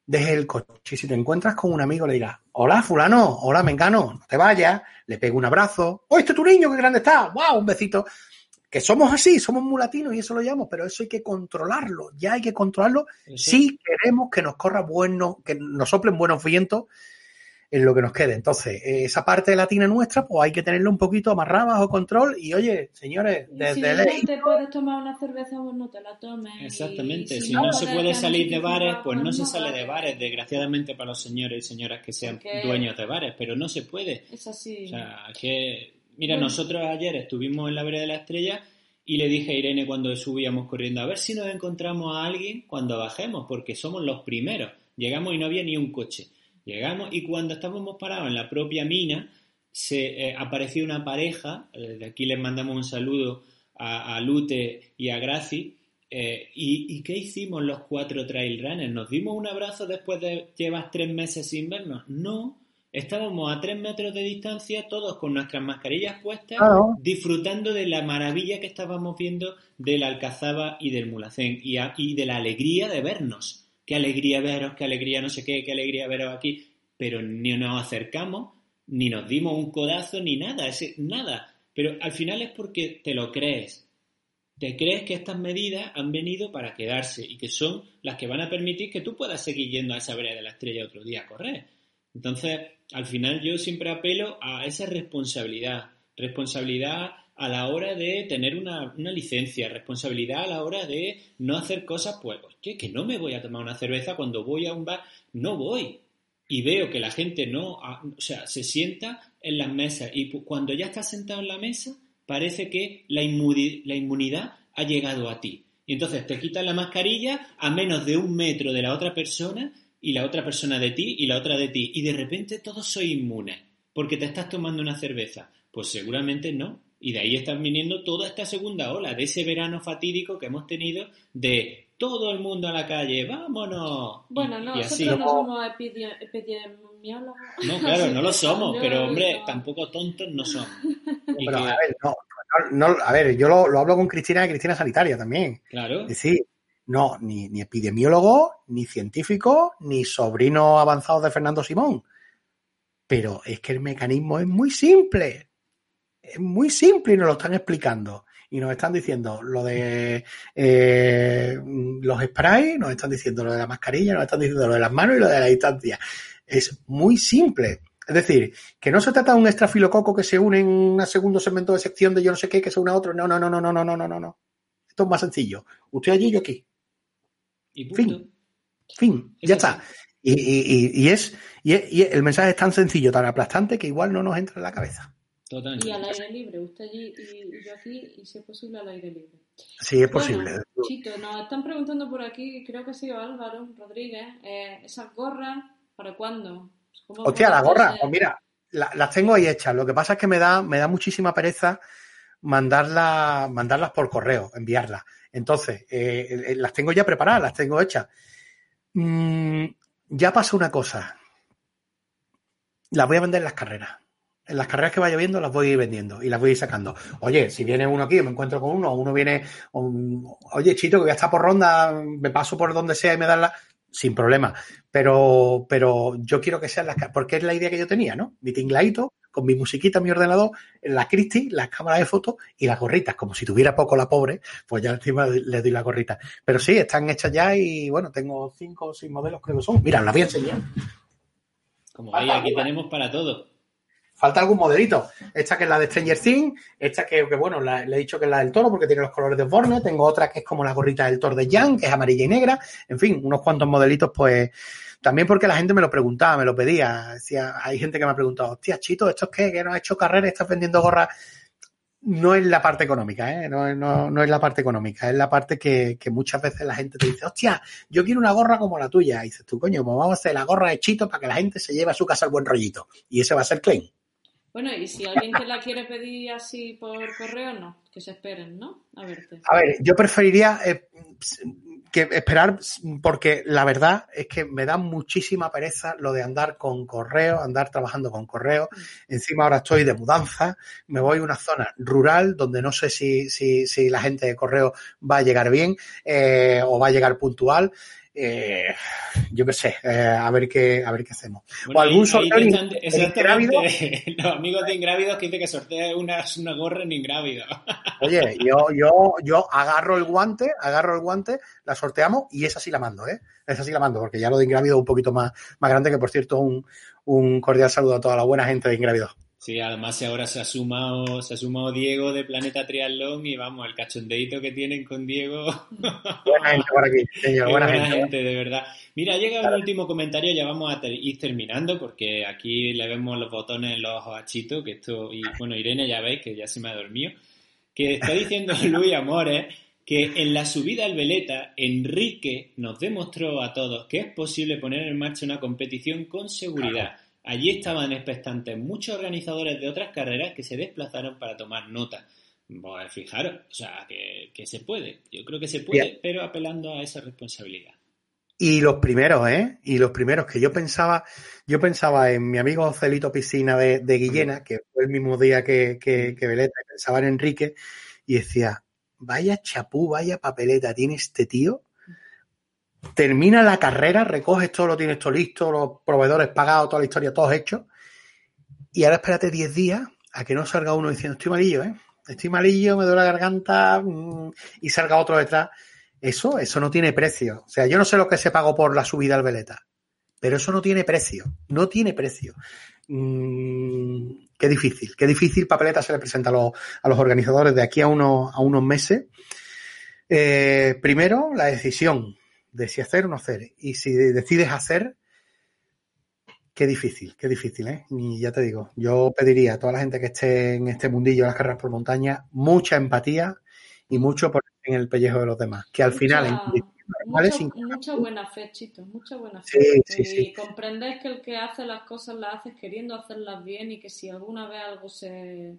dejes el coche y si te encuentras con un amigo le dirás, hola fulano, hola mengano, no te vayas, le pego un abrazo, ¡oh, este es tu niño, qué grande está! ¡Wow! Un besito. Que somos así, somos mulatinos y eso lo llamamos, pero eso hay que controlarlo, ya hay que controlarlo si queremos que nos corra bueno, que nos soplen buenos vientos en lo que nos quede. Entonces, esa parte latina nuestra, pues hay que tenerlo un poquito más bajo control. Y oye, señores, desde si no te puedes tomar una cerveza, pues no te la tomes. Exactamente. Si, no, se puede salir de bares, pues no se sale de bares. Desgraciadamente para los señores y señoras que sean dueños de bares, pero no se puede. Es así. O sea, que. Mira, nosotros ayer estuvimos en la vereda de la estrella y le dije a Irene cuando subíamos corriendo, a ver si nos encontramos a alguien cuando bajemos, porque somos los primeros. Llegamos y no había ni un coche. Llegamos y cuando estábamos parados en la propia mina, se eh, apareció una pareja, eh, de aquí les mandamos un saludo a, Lute y a Graci, eh, y, qué hicimos los cuatro trail runners? ¿Nos dimos un abrazo después de llevar tres meses sin vernos? No, estábamos a tres metros de distancia, todos con nuestras mascarillas puestas, disfrutando de la maravilla que estábamos viendo del Alcazaba y del Mulacén y, y de la alegría de vernos qué alegría veros, qué alegría no sé qué, qué alegría veros aquí, pero ni nos acercamos, ni nos dimos un codazo, ni nada, nada. Pero al final es porque te lo crees. Te crees que estas medidas han venido para quedarse y que son las que van a permitir que tú puedas seguir yendo a esa vereda de la estrella otro día a correr. Entonces, al final yo siempre apelo a esa responsabilidad. Responsabilidad a la hora de tener una, licencia, responsabilidad a la hora de no hacer cosas, pues, oye, que no me voy a tomar una cerveza cuando voy a un bar, no voy. Y veo que la gente no, o sea, se sienta en las mesas y cuando ya estás sentado en la mesa, parece que la, la inmunidad ha llegado a ti. Y entonces te quitas la mascarilla a menos de un metro de la otra persona y la otra persona de ti y la otra de ti. Y de repente todos sois inmunes porque te estás tomando una cerveza. Pues seguramente no. Y de ahí están viniendo toda esta segunda ola, de ese verano fatídico que hemos tenido de todo el mundo a la calle, vámonos. Bueno, no, nosotros no somos epidemiólogos. No, claro, no lo somos, pero hombre, tampoco tontos no somos. Pero, a ver, no, a ver, yo lo, hablo con Cristina, Cristina Sanitaria también. Claro. Es decir, no, ni, ni epidemiólogo, ni científico, ni sobrino avanzado de Fernando Simón. Pero es que el mecanismo es muy simple es muy simple y nos lo están explicando. Y nos están diciendo lo de eh, los sprays, nos están diciendo lo de la mascarilla, nos están diciendo lo de las manos y lo de la distancia. Es muy simple. Es decir, que no se trata de un extrafilococo que se une en un segundo segmento de sección de yo no sé qué, que se une a otro. No, no, no, no, no, no, no, no, no. Esto es más sencillo. Usted allí, yo aquí. Y Fin. punto. Fin. Ya está. Y, y- y- y es, y, es- y el mensaje es tan sencillo, tan aplastante, que igual no nos entra en la cabeza. Totalmente. Y al aire libre, usted allí y, y yo aquí, y si es posible al aire libre. Sí, es posible. Bueno, Chito, nos están preguntando por aquí, creo que ha sido Álvaro Rodríguez, eh, ¿esas gorras para cuándo? ¿Cómo Hostia, la puede gorra, ser? pues mira, la- las tengo ahí hechas. Lo que pasa es que me da, me da muchísima pereza mandarlas, mandarlas por correo, enviarlas. Entonces, eh, eh, las tengo ya preparadas, las tengo hechas. Mm, ya pasa una cosa. Las voy a vender en las carreras. En las carreras que vaya viendo las voy a ir vendiendo y las voy a ir sacando. Oye, si viene uno aquí, me encuentro con uno, o uno viene, oye, Chito, que voy a estar por ronda, me paso por donde sea y me dan la... Sin problema. Pero, pero yo quiero que sean las... Porque es la idea que yo tenía, ¿no? Mi tingladito, con mi musiquita, mi ordenador, la Christie, las cámaras de fotos y las gorritas. Como si tuviera poco la pobre, pues ya encima le doy la gorrita. Pero sí, están hechas ya y bueno, tengo cinco o seis modelos creo que son. Mira, las voy a enseñar. Como veis, aquí tenemos para todo. Falta algún modelito. Esta que es la de Stranger Things, esta que, bueno, le he dicho que es la del toro porque tiene los colores de Borne, tengo otra que es como la gorrita del toro de Jan, que es amarilla y negra, en fin, unos cuantos modelitos, pues también porque la gente me lo preguntaba, me lo pedía, decía, hay gente que me ha preguntado, hostia, Chito, ¿esto es qué? ¿Que no has hecho carrera estás vendiendo gorras? No es la parte económica, ¿eh? no, no- no es la parte económica, es la parte que, que muchas veces la gente te dice, hostia, yo quiero una gorra como la tuya. Y dices tú, coño, pues vamos a hacer la gorra de Chito para que la gente se lleve a su casa el buen rollito. Y ese va a ser claim. Bueno, y si alguien te la quiere pedir así por correo, no, que se esperen, ¿no? A verte. A ver, yo preferiría eh, que esperar porque la verdad es que me da muchísima pereza lo de andar con correo, andar trabajando con correo. Encima ahora estoy de mudanza, me voy a una zona rural donde no sé si, si, si la gente de correo va a llegar bien eh, o va a llegar puntual. Eh, yo qué sé, eh, a ver qué a ver qué hacemos. Bueno, o algún sorteo ingrávido. Los amigos de Ingrávidos que dicen que sortea una, una gorra en Ingrávido. Oye, yo, yo, yo agarro el guante, agarro el guante, la sorteamos y esa sí la mando, ¿eh? Esa sí la mando, porque ya lo de Ingrávido es un poquito más, más grande, que por cierto, un, un cordial saludo a toda la buena gente de Ingrávido. Sí, además ahora se ha sumado, se ha sumado Diego de Planeta Triatlón y vamos, el cachondeito que tienen con Diego. Buena gente por aquí, señor, buena, buena gente. gente, de verdad. Mira, llega el último comentario, ya vamos a ter- ir terminando porque aquí le vemos los botones en los ojos a Chito, que esto, y bueno, Irene ya veis que ya se me ha dormido, que está diciendo Luis Amores que en la subida al Veleta, Enrique nos demostró a todos que es posible poner en marcha una competición con seguridad. Allí estaban expectantes muchos organizadores de otras carreras que se desplazaron para tomar nota. Pues fijaros, o sea, que, que se puede. Yo creo que se puede, Bien. pero apelando a esa responsabilidad. Y los primeros, ¿eh? Y los primeros que yo pensaba, yo pensaba en mi amigo Celito Piscina de, de Guillena, que fue el mismo día que, que, que Veleta, y pensaba en Enrique, y decía, vaya chapú, vaya papeleta tiene este tío. Termina la carrera, recoges todo, lo tienes todo listo, los proveedores pagados, toda la historia, todos hechos. Y ahora espérate 10 días a que no salga uno diciendo, estoy malillo, ¿eh? Estoy malillo, me duele la garganta, mm, y salga otro detrás. Eso, eso no tiene precio. O sea, yo no sé lo que se pagó por la subida al Veleta, pero eso no tiene precio. No tiene precio. Mm, qué difícil, qué difícil papeleta se le presenta a los, a los organizadores de aquí a unos, a unos meses. Eh, primero, la decisión de si hacer o no hacer. Y si decides hacer, qué difícil, qué difícil, ¿eh? Y ya te digo, yo pediría a toda la gente que esté en este mundillo de las carreras por montaña mucha empatía y mucho por en el pellejo de los demás. Que al final, en Mucha- sin- mucha buena fe, Chito, mucha buena Sí, fe. sí, y sí. comprendéis que el que hace las cosas las hace queriendo hacerlas bien y que si alguna vez algo se...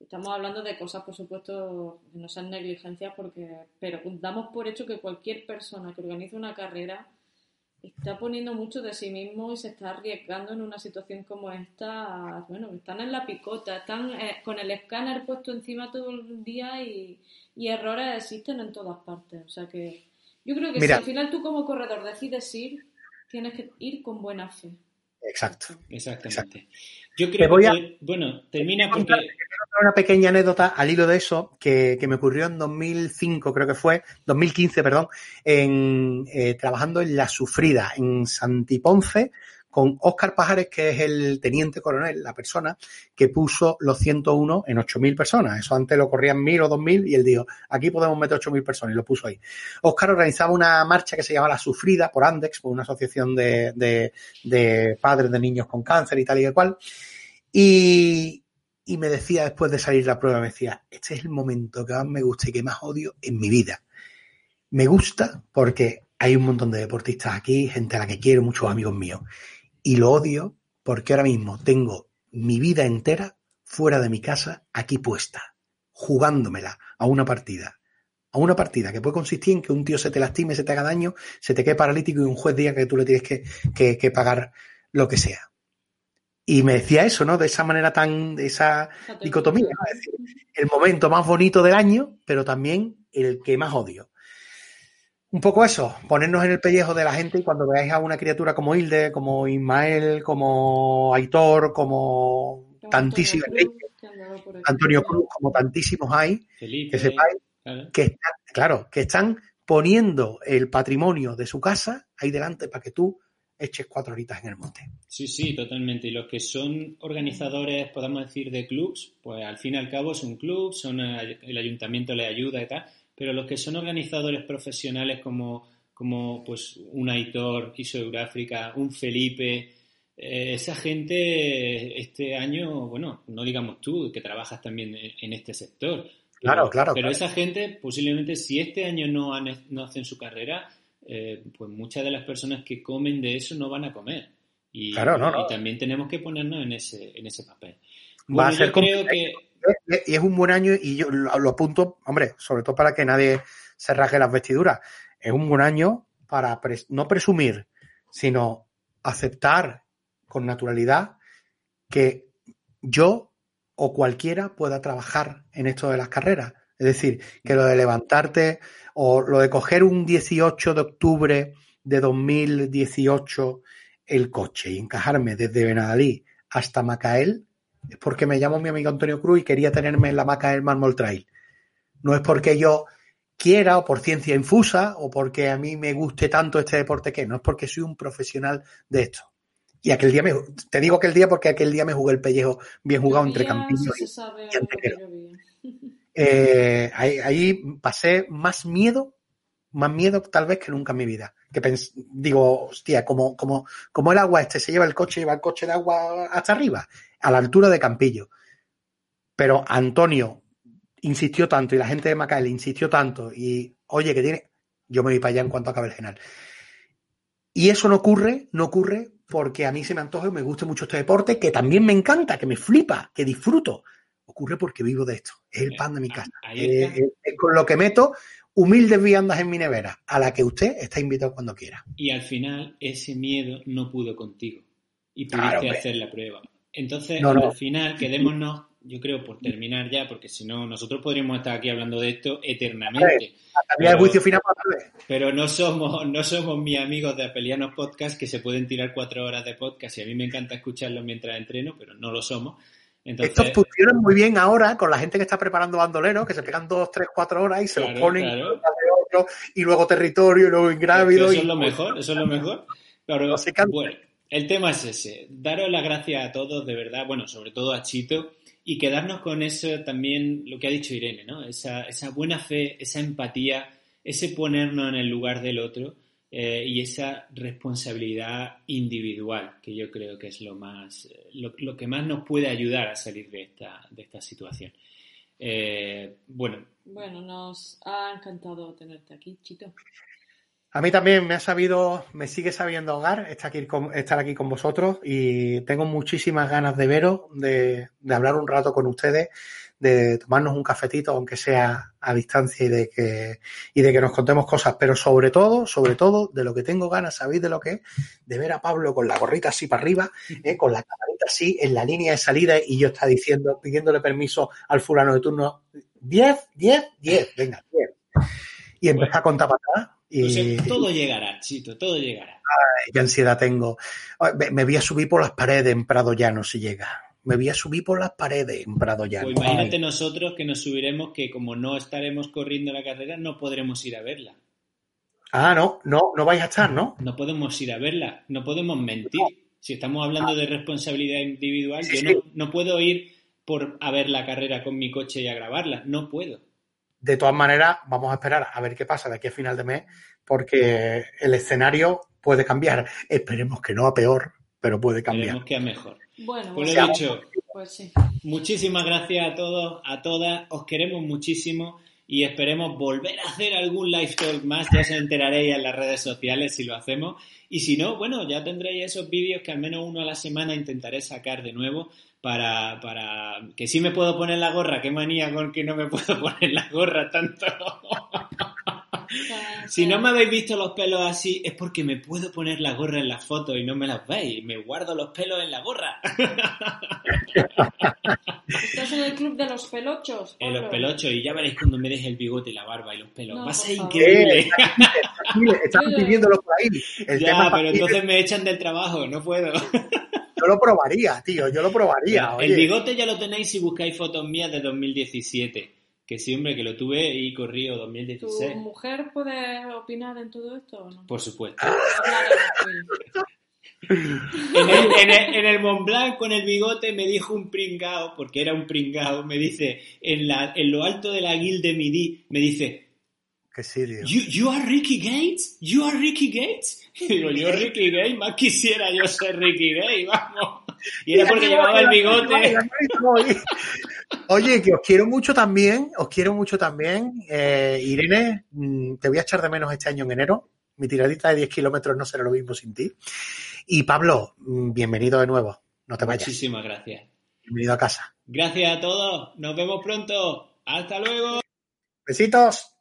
Estamos hablando de cosas, por supuesto, que no sean negligencias, porque, pero damos por hecho que cualquier persona que organice una carrera está poniendo mucho de sí mismo y se está arriesgando en una situación como esta. Bueno, están en la picota, están eh, con el escáner puesto encima todo el día y, y errores existen en todas partes. O sea que yo creo que Mira. si al final tú como corredor decides ir, tienes que ir con buena fe. Exacto. Exactamente. Yo Te creo voy que, a- bueno, termina porque... Una pequeña anécdota al hilo de eso que, que me ocurrió en 2005, creo que fue, 2015, perdón, en, eh, trabajando en La Sufrida, en Santiponce, con Óscar Pajares, que es el teniente coronel, la persona que puso los 101 en 8.000 personas. Eso antes lo corrían 1.000 o 2.000 y él dijo, aquí podemos meter 8.000 personas y lo puso ahí. Óscar organizaba una marcha que se llamaba La Sufrida por Andex, por una asociación de, de, padres de niños con cáncer y tal y cual. Y, y me decía después de salir la prueba, me decía, este es el momento que más me gusta y que más odio en mi vida. Me gusta porque hay un montón de deportistas aquí, gente a la que quiero, muchos amigos míos. Y lo odio porque ahora mismo tengo mi vida entera fuera de mi casa, aquí puesta, jugándomela a una partida. A una partida que puede consistir en que un tío se te lastime, se te haga daño, se te quede paralítico y un juez diga que tú le tienes que, que, que pagar lo que sea. Y me decía eso, ¿no? De esa manera tan, de esa dicotomía, ¿no? Es decir, el momento más bonito del año, pero también el que más odio. Un poco eso, ponernos en el pellejo de la gente y cuando veáis a una criatura como Hilde, como Ismael, como Aitor, como tantísimos, Antonio Cruz, como tantísimos hay, Felipe, que sepáis claro. que están, claro, que están poniendo el patrimonio de su casa ahí delante para que tú eches cuatro horitas en el monte. Sí, sí, totalmente. Y los que son organizadores, podemos decir, de clubs, pues al fin y al cabo son clubs, son eh, el ayuntamiento les ayuda y tal, pero los que son organizadores profesionales como, como pues un Aitor que hizo Euráfrica, un Felipe, eh, esa gente este año, bueno, no digamos tú, que trabajas también en, este sector. Claro, pero, claro, Pero claro. esa gente, posiblemente, si este año no, han, no hacen su carrera, eh, pues muchas de las personas que comen de eso no van a comer. Y, Claro, no, no. y también tenemos que ponernos en ese, en ese papel. Va Bueno, a ser yo creo que Y es un buen año y yo lo, apunto, hombre, sobre todo para que nadie se rasgue las vestiduras. Es un buen año para no presumir, sino aceptar con naturalidad que yo o cualquiera pueda trabajar en esto de las carreras. Es decir, que lo de levantarte o lo de coger un 18 de octubre de 2018 el coche y encajarme desde Benadalí hasta Macael es porque me llamo mi amigo Antonio Cruz y quería tenerme en la Macael Mármol Trail. No es porque yo quiera o por ciencia infusa o porque a mí me guste tanto este deporte que no es porque soy un profesional de esto. Y aquel día me, te digo aquel día porque aquel día me jugué el pellejo bien jugado entre Campillo sí y, y llovía. eh, ahí, ahí pasé más miedo, más miedo tal vez que nunca en mi vida. Que pens- digo, hostia, como, como, como el agua este se lleva el coche, lleva el coche de agua hasta arriba, a la altura de Campillo. Pero Antonio insistió tanto y la gente de Macael insistió tanto y, oye, que tiene, yo me voy para allá en cuanto acabe el general. Y eso no ocurre, no ocurre porque a mí se me antoja y me gusta mucho este deporte, que también me encanta, que me flipa, que disfruto. Ocurre porque vivo de esto. Es el pan de mi casa. Eh, eh, es con lo que meto humildes viandas en mi nevera, a la que usted está invitado cuando quiera. Y al final ese miedo no pudo contigo y pudiste Claro, hacer la prueba. Entonces, No, no. al final, quedémonos, yo creo, por terminar ya, porque si no, nosotros podríamos estar aquí hablando de esto eternamente. Había el Pero- juicio final. Pero no somos, no somos mis amigos de Apelianos Podcast que se pueden tirar cuatro horas de podcast y a mí me encanta escucharlos mientras entreno, pero no lo somos. Entonces, Estos funcionan muy bien ahora con la gente que está preparando bandoleros, que se pegan dos, tres, cuatro horas y se Claro, los ponen claro. y luego territorio, y luego ingrávido. Eso y- es lo mejor, eso es lo mejor. Pero bueno, el tema es ese. Daros las gracias a todos, de verdad, bueno, sobre todo a Chito, y quedarnos con eso también, lo que ha dicho Irene, ¿no? Esa, esa buena fe, esa empatía, ese ponernos en el lugar del otro eh, y esa responsabilidad individual, que yo creo que es lo más, eh, lo, lo que más nos puede ayudar a salir de esta, de esta situación. Eh, bueno, Bueno, nos ha encantado tenerte aquí, Chito. A mí también me ha sabido, me sigue sabiendo hogar estar aquí con, estar aquí con vosotros y tengo muchísimas ganas de veros, de, de hablar un rato con ustedes, de tomarnos un cafetito, aunque sea a distancia, y de que, y de que nos contemos cosas, pero sobre todo, sobre todo, de lo que tengo ganas, ¿sabéis de lo que es? De ver a Pablo con la gorrita así para arriba, ¿eh? con la camarita así en la línea de salida y yo está diciendo, pidiéndole permiso al fulano de turno, 10, 10, 10, venga, 10. Y empezar a contar para atrás. Y, todo llegará, Chito, todo llegará. Ay, qué ansiedad tengo. Me voy a subir por las paredes en Prado Llano si llega. Me voy a subir por las paredes en Prado Llano. Pues imagínate Ay. nosotros que nos subiremos que como no estaremos corriendo la carrera, no podremos ir a verla. Ah, no, no, no vais a estar, ¿no? No podemos ir a verla, no podemos mentir. Si estamos hablando de responsabilidad individual, Sí, yo sí. No, puedo ir por a ver la carrera con mi coche y a grabarla. No puedo. De todas maneras, vamos a esperar a ver qué pasa de aquí a final de mes, porque el escenario puede cambiar. Esperemos que no a peor, pero puede cambiar. Queremos que a mejor. Bueno, Pues lo dicho, pues sí. muchísimas gracias a todos, a todas. Os queremos muchísimo y esperemos volver a hacer algún live talk más. Ya os enteraréis en las redes sociales si lo hacemos. Y si no, bueno, ya tendréis esos vídeos que al menos uno a la semana intentaré sacar de nuevo para, para que sí me puedo poner la gorra. Qué manía con que no me puedo poner la gorra tanto. Si no me habéis visto los pelos así, es porque me puedo poner la gorra en las fotos y no me las veis. Me guardo los pelos en la gorra. ¿Estás en el club de los pelochos? En los pelochos. Y ya veréis cuando me deje el bigote y la barba y los pelos. No, Va a ser increíble. Eh, Están pidiéndolo por ahí. El ya, tema pero es- entonces me echan del trabajo. No puedo. yo lo probaría, tío, yo lo probaría. el oye. bigote ya lo tenéis si buscáis fotos mías de 2017. Que sí, hombre, que lo tuve y corrí o ¿Tu 2016. mujer puede opinar en todo esto o no? Por supuesto. En el, en, el, en el Mont Blanc con el bigote me dijo un pringao, porque era un pringao, me dice, en, la, en lo alto de la Guilde Midi, me dice, Que sí, tío. you, you are Ricky Gates? You are Ricky Gates? Y digo, yo Ricky Gates, más quisiera yo ser Ricky Gates, vamos. Y era porque llevaba el bigote. Oye, que os quiero mucho también, os quiero mucho también. Eh, Irene, mm, te voy a echar de menos este año en enero. Mi tiradita de 10 kilómetros no será lo mismo sin ti. Y Pablo, mm, bienvenido de nuevo. No te vayas. Muchísimas gracias. Bienvenido a casa. Gracias a todos. Nos vemos pronto. Hasta luego. Besitos.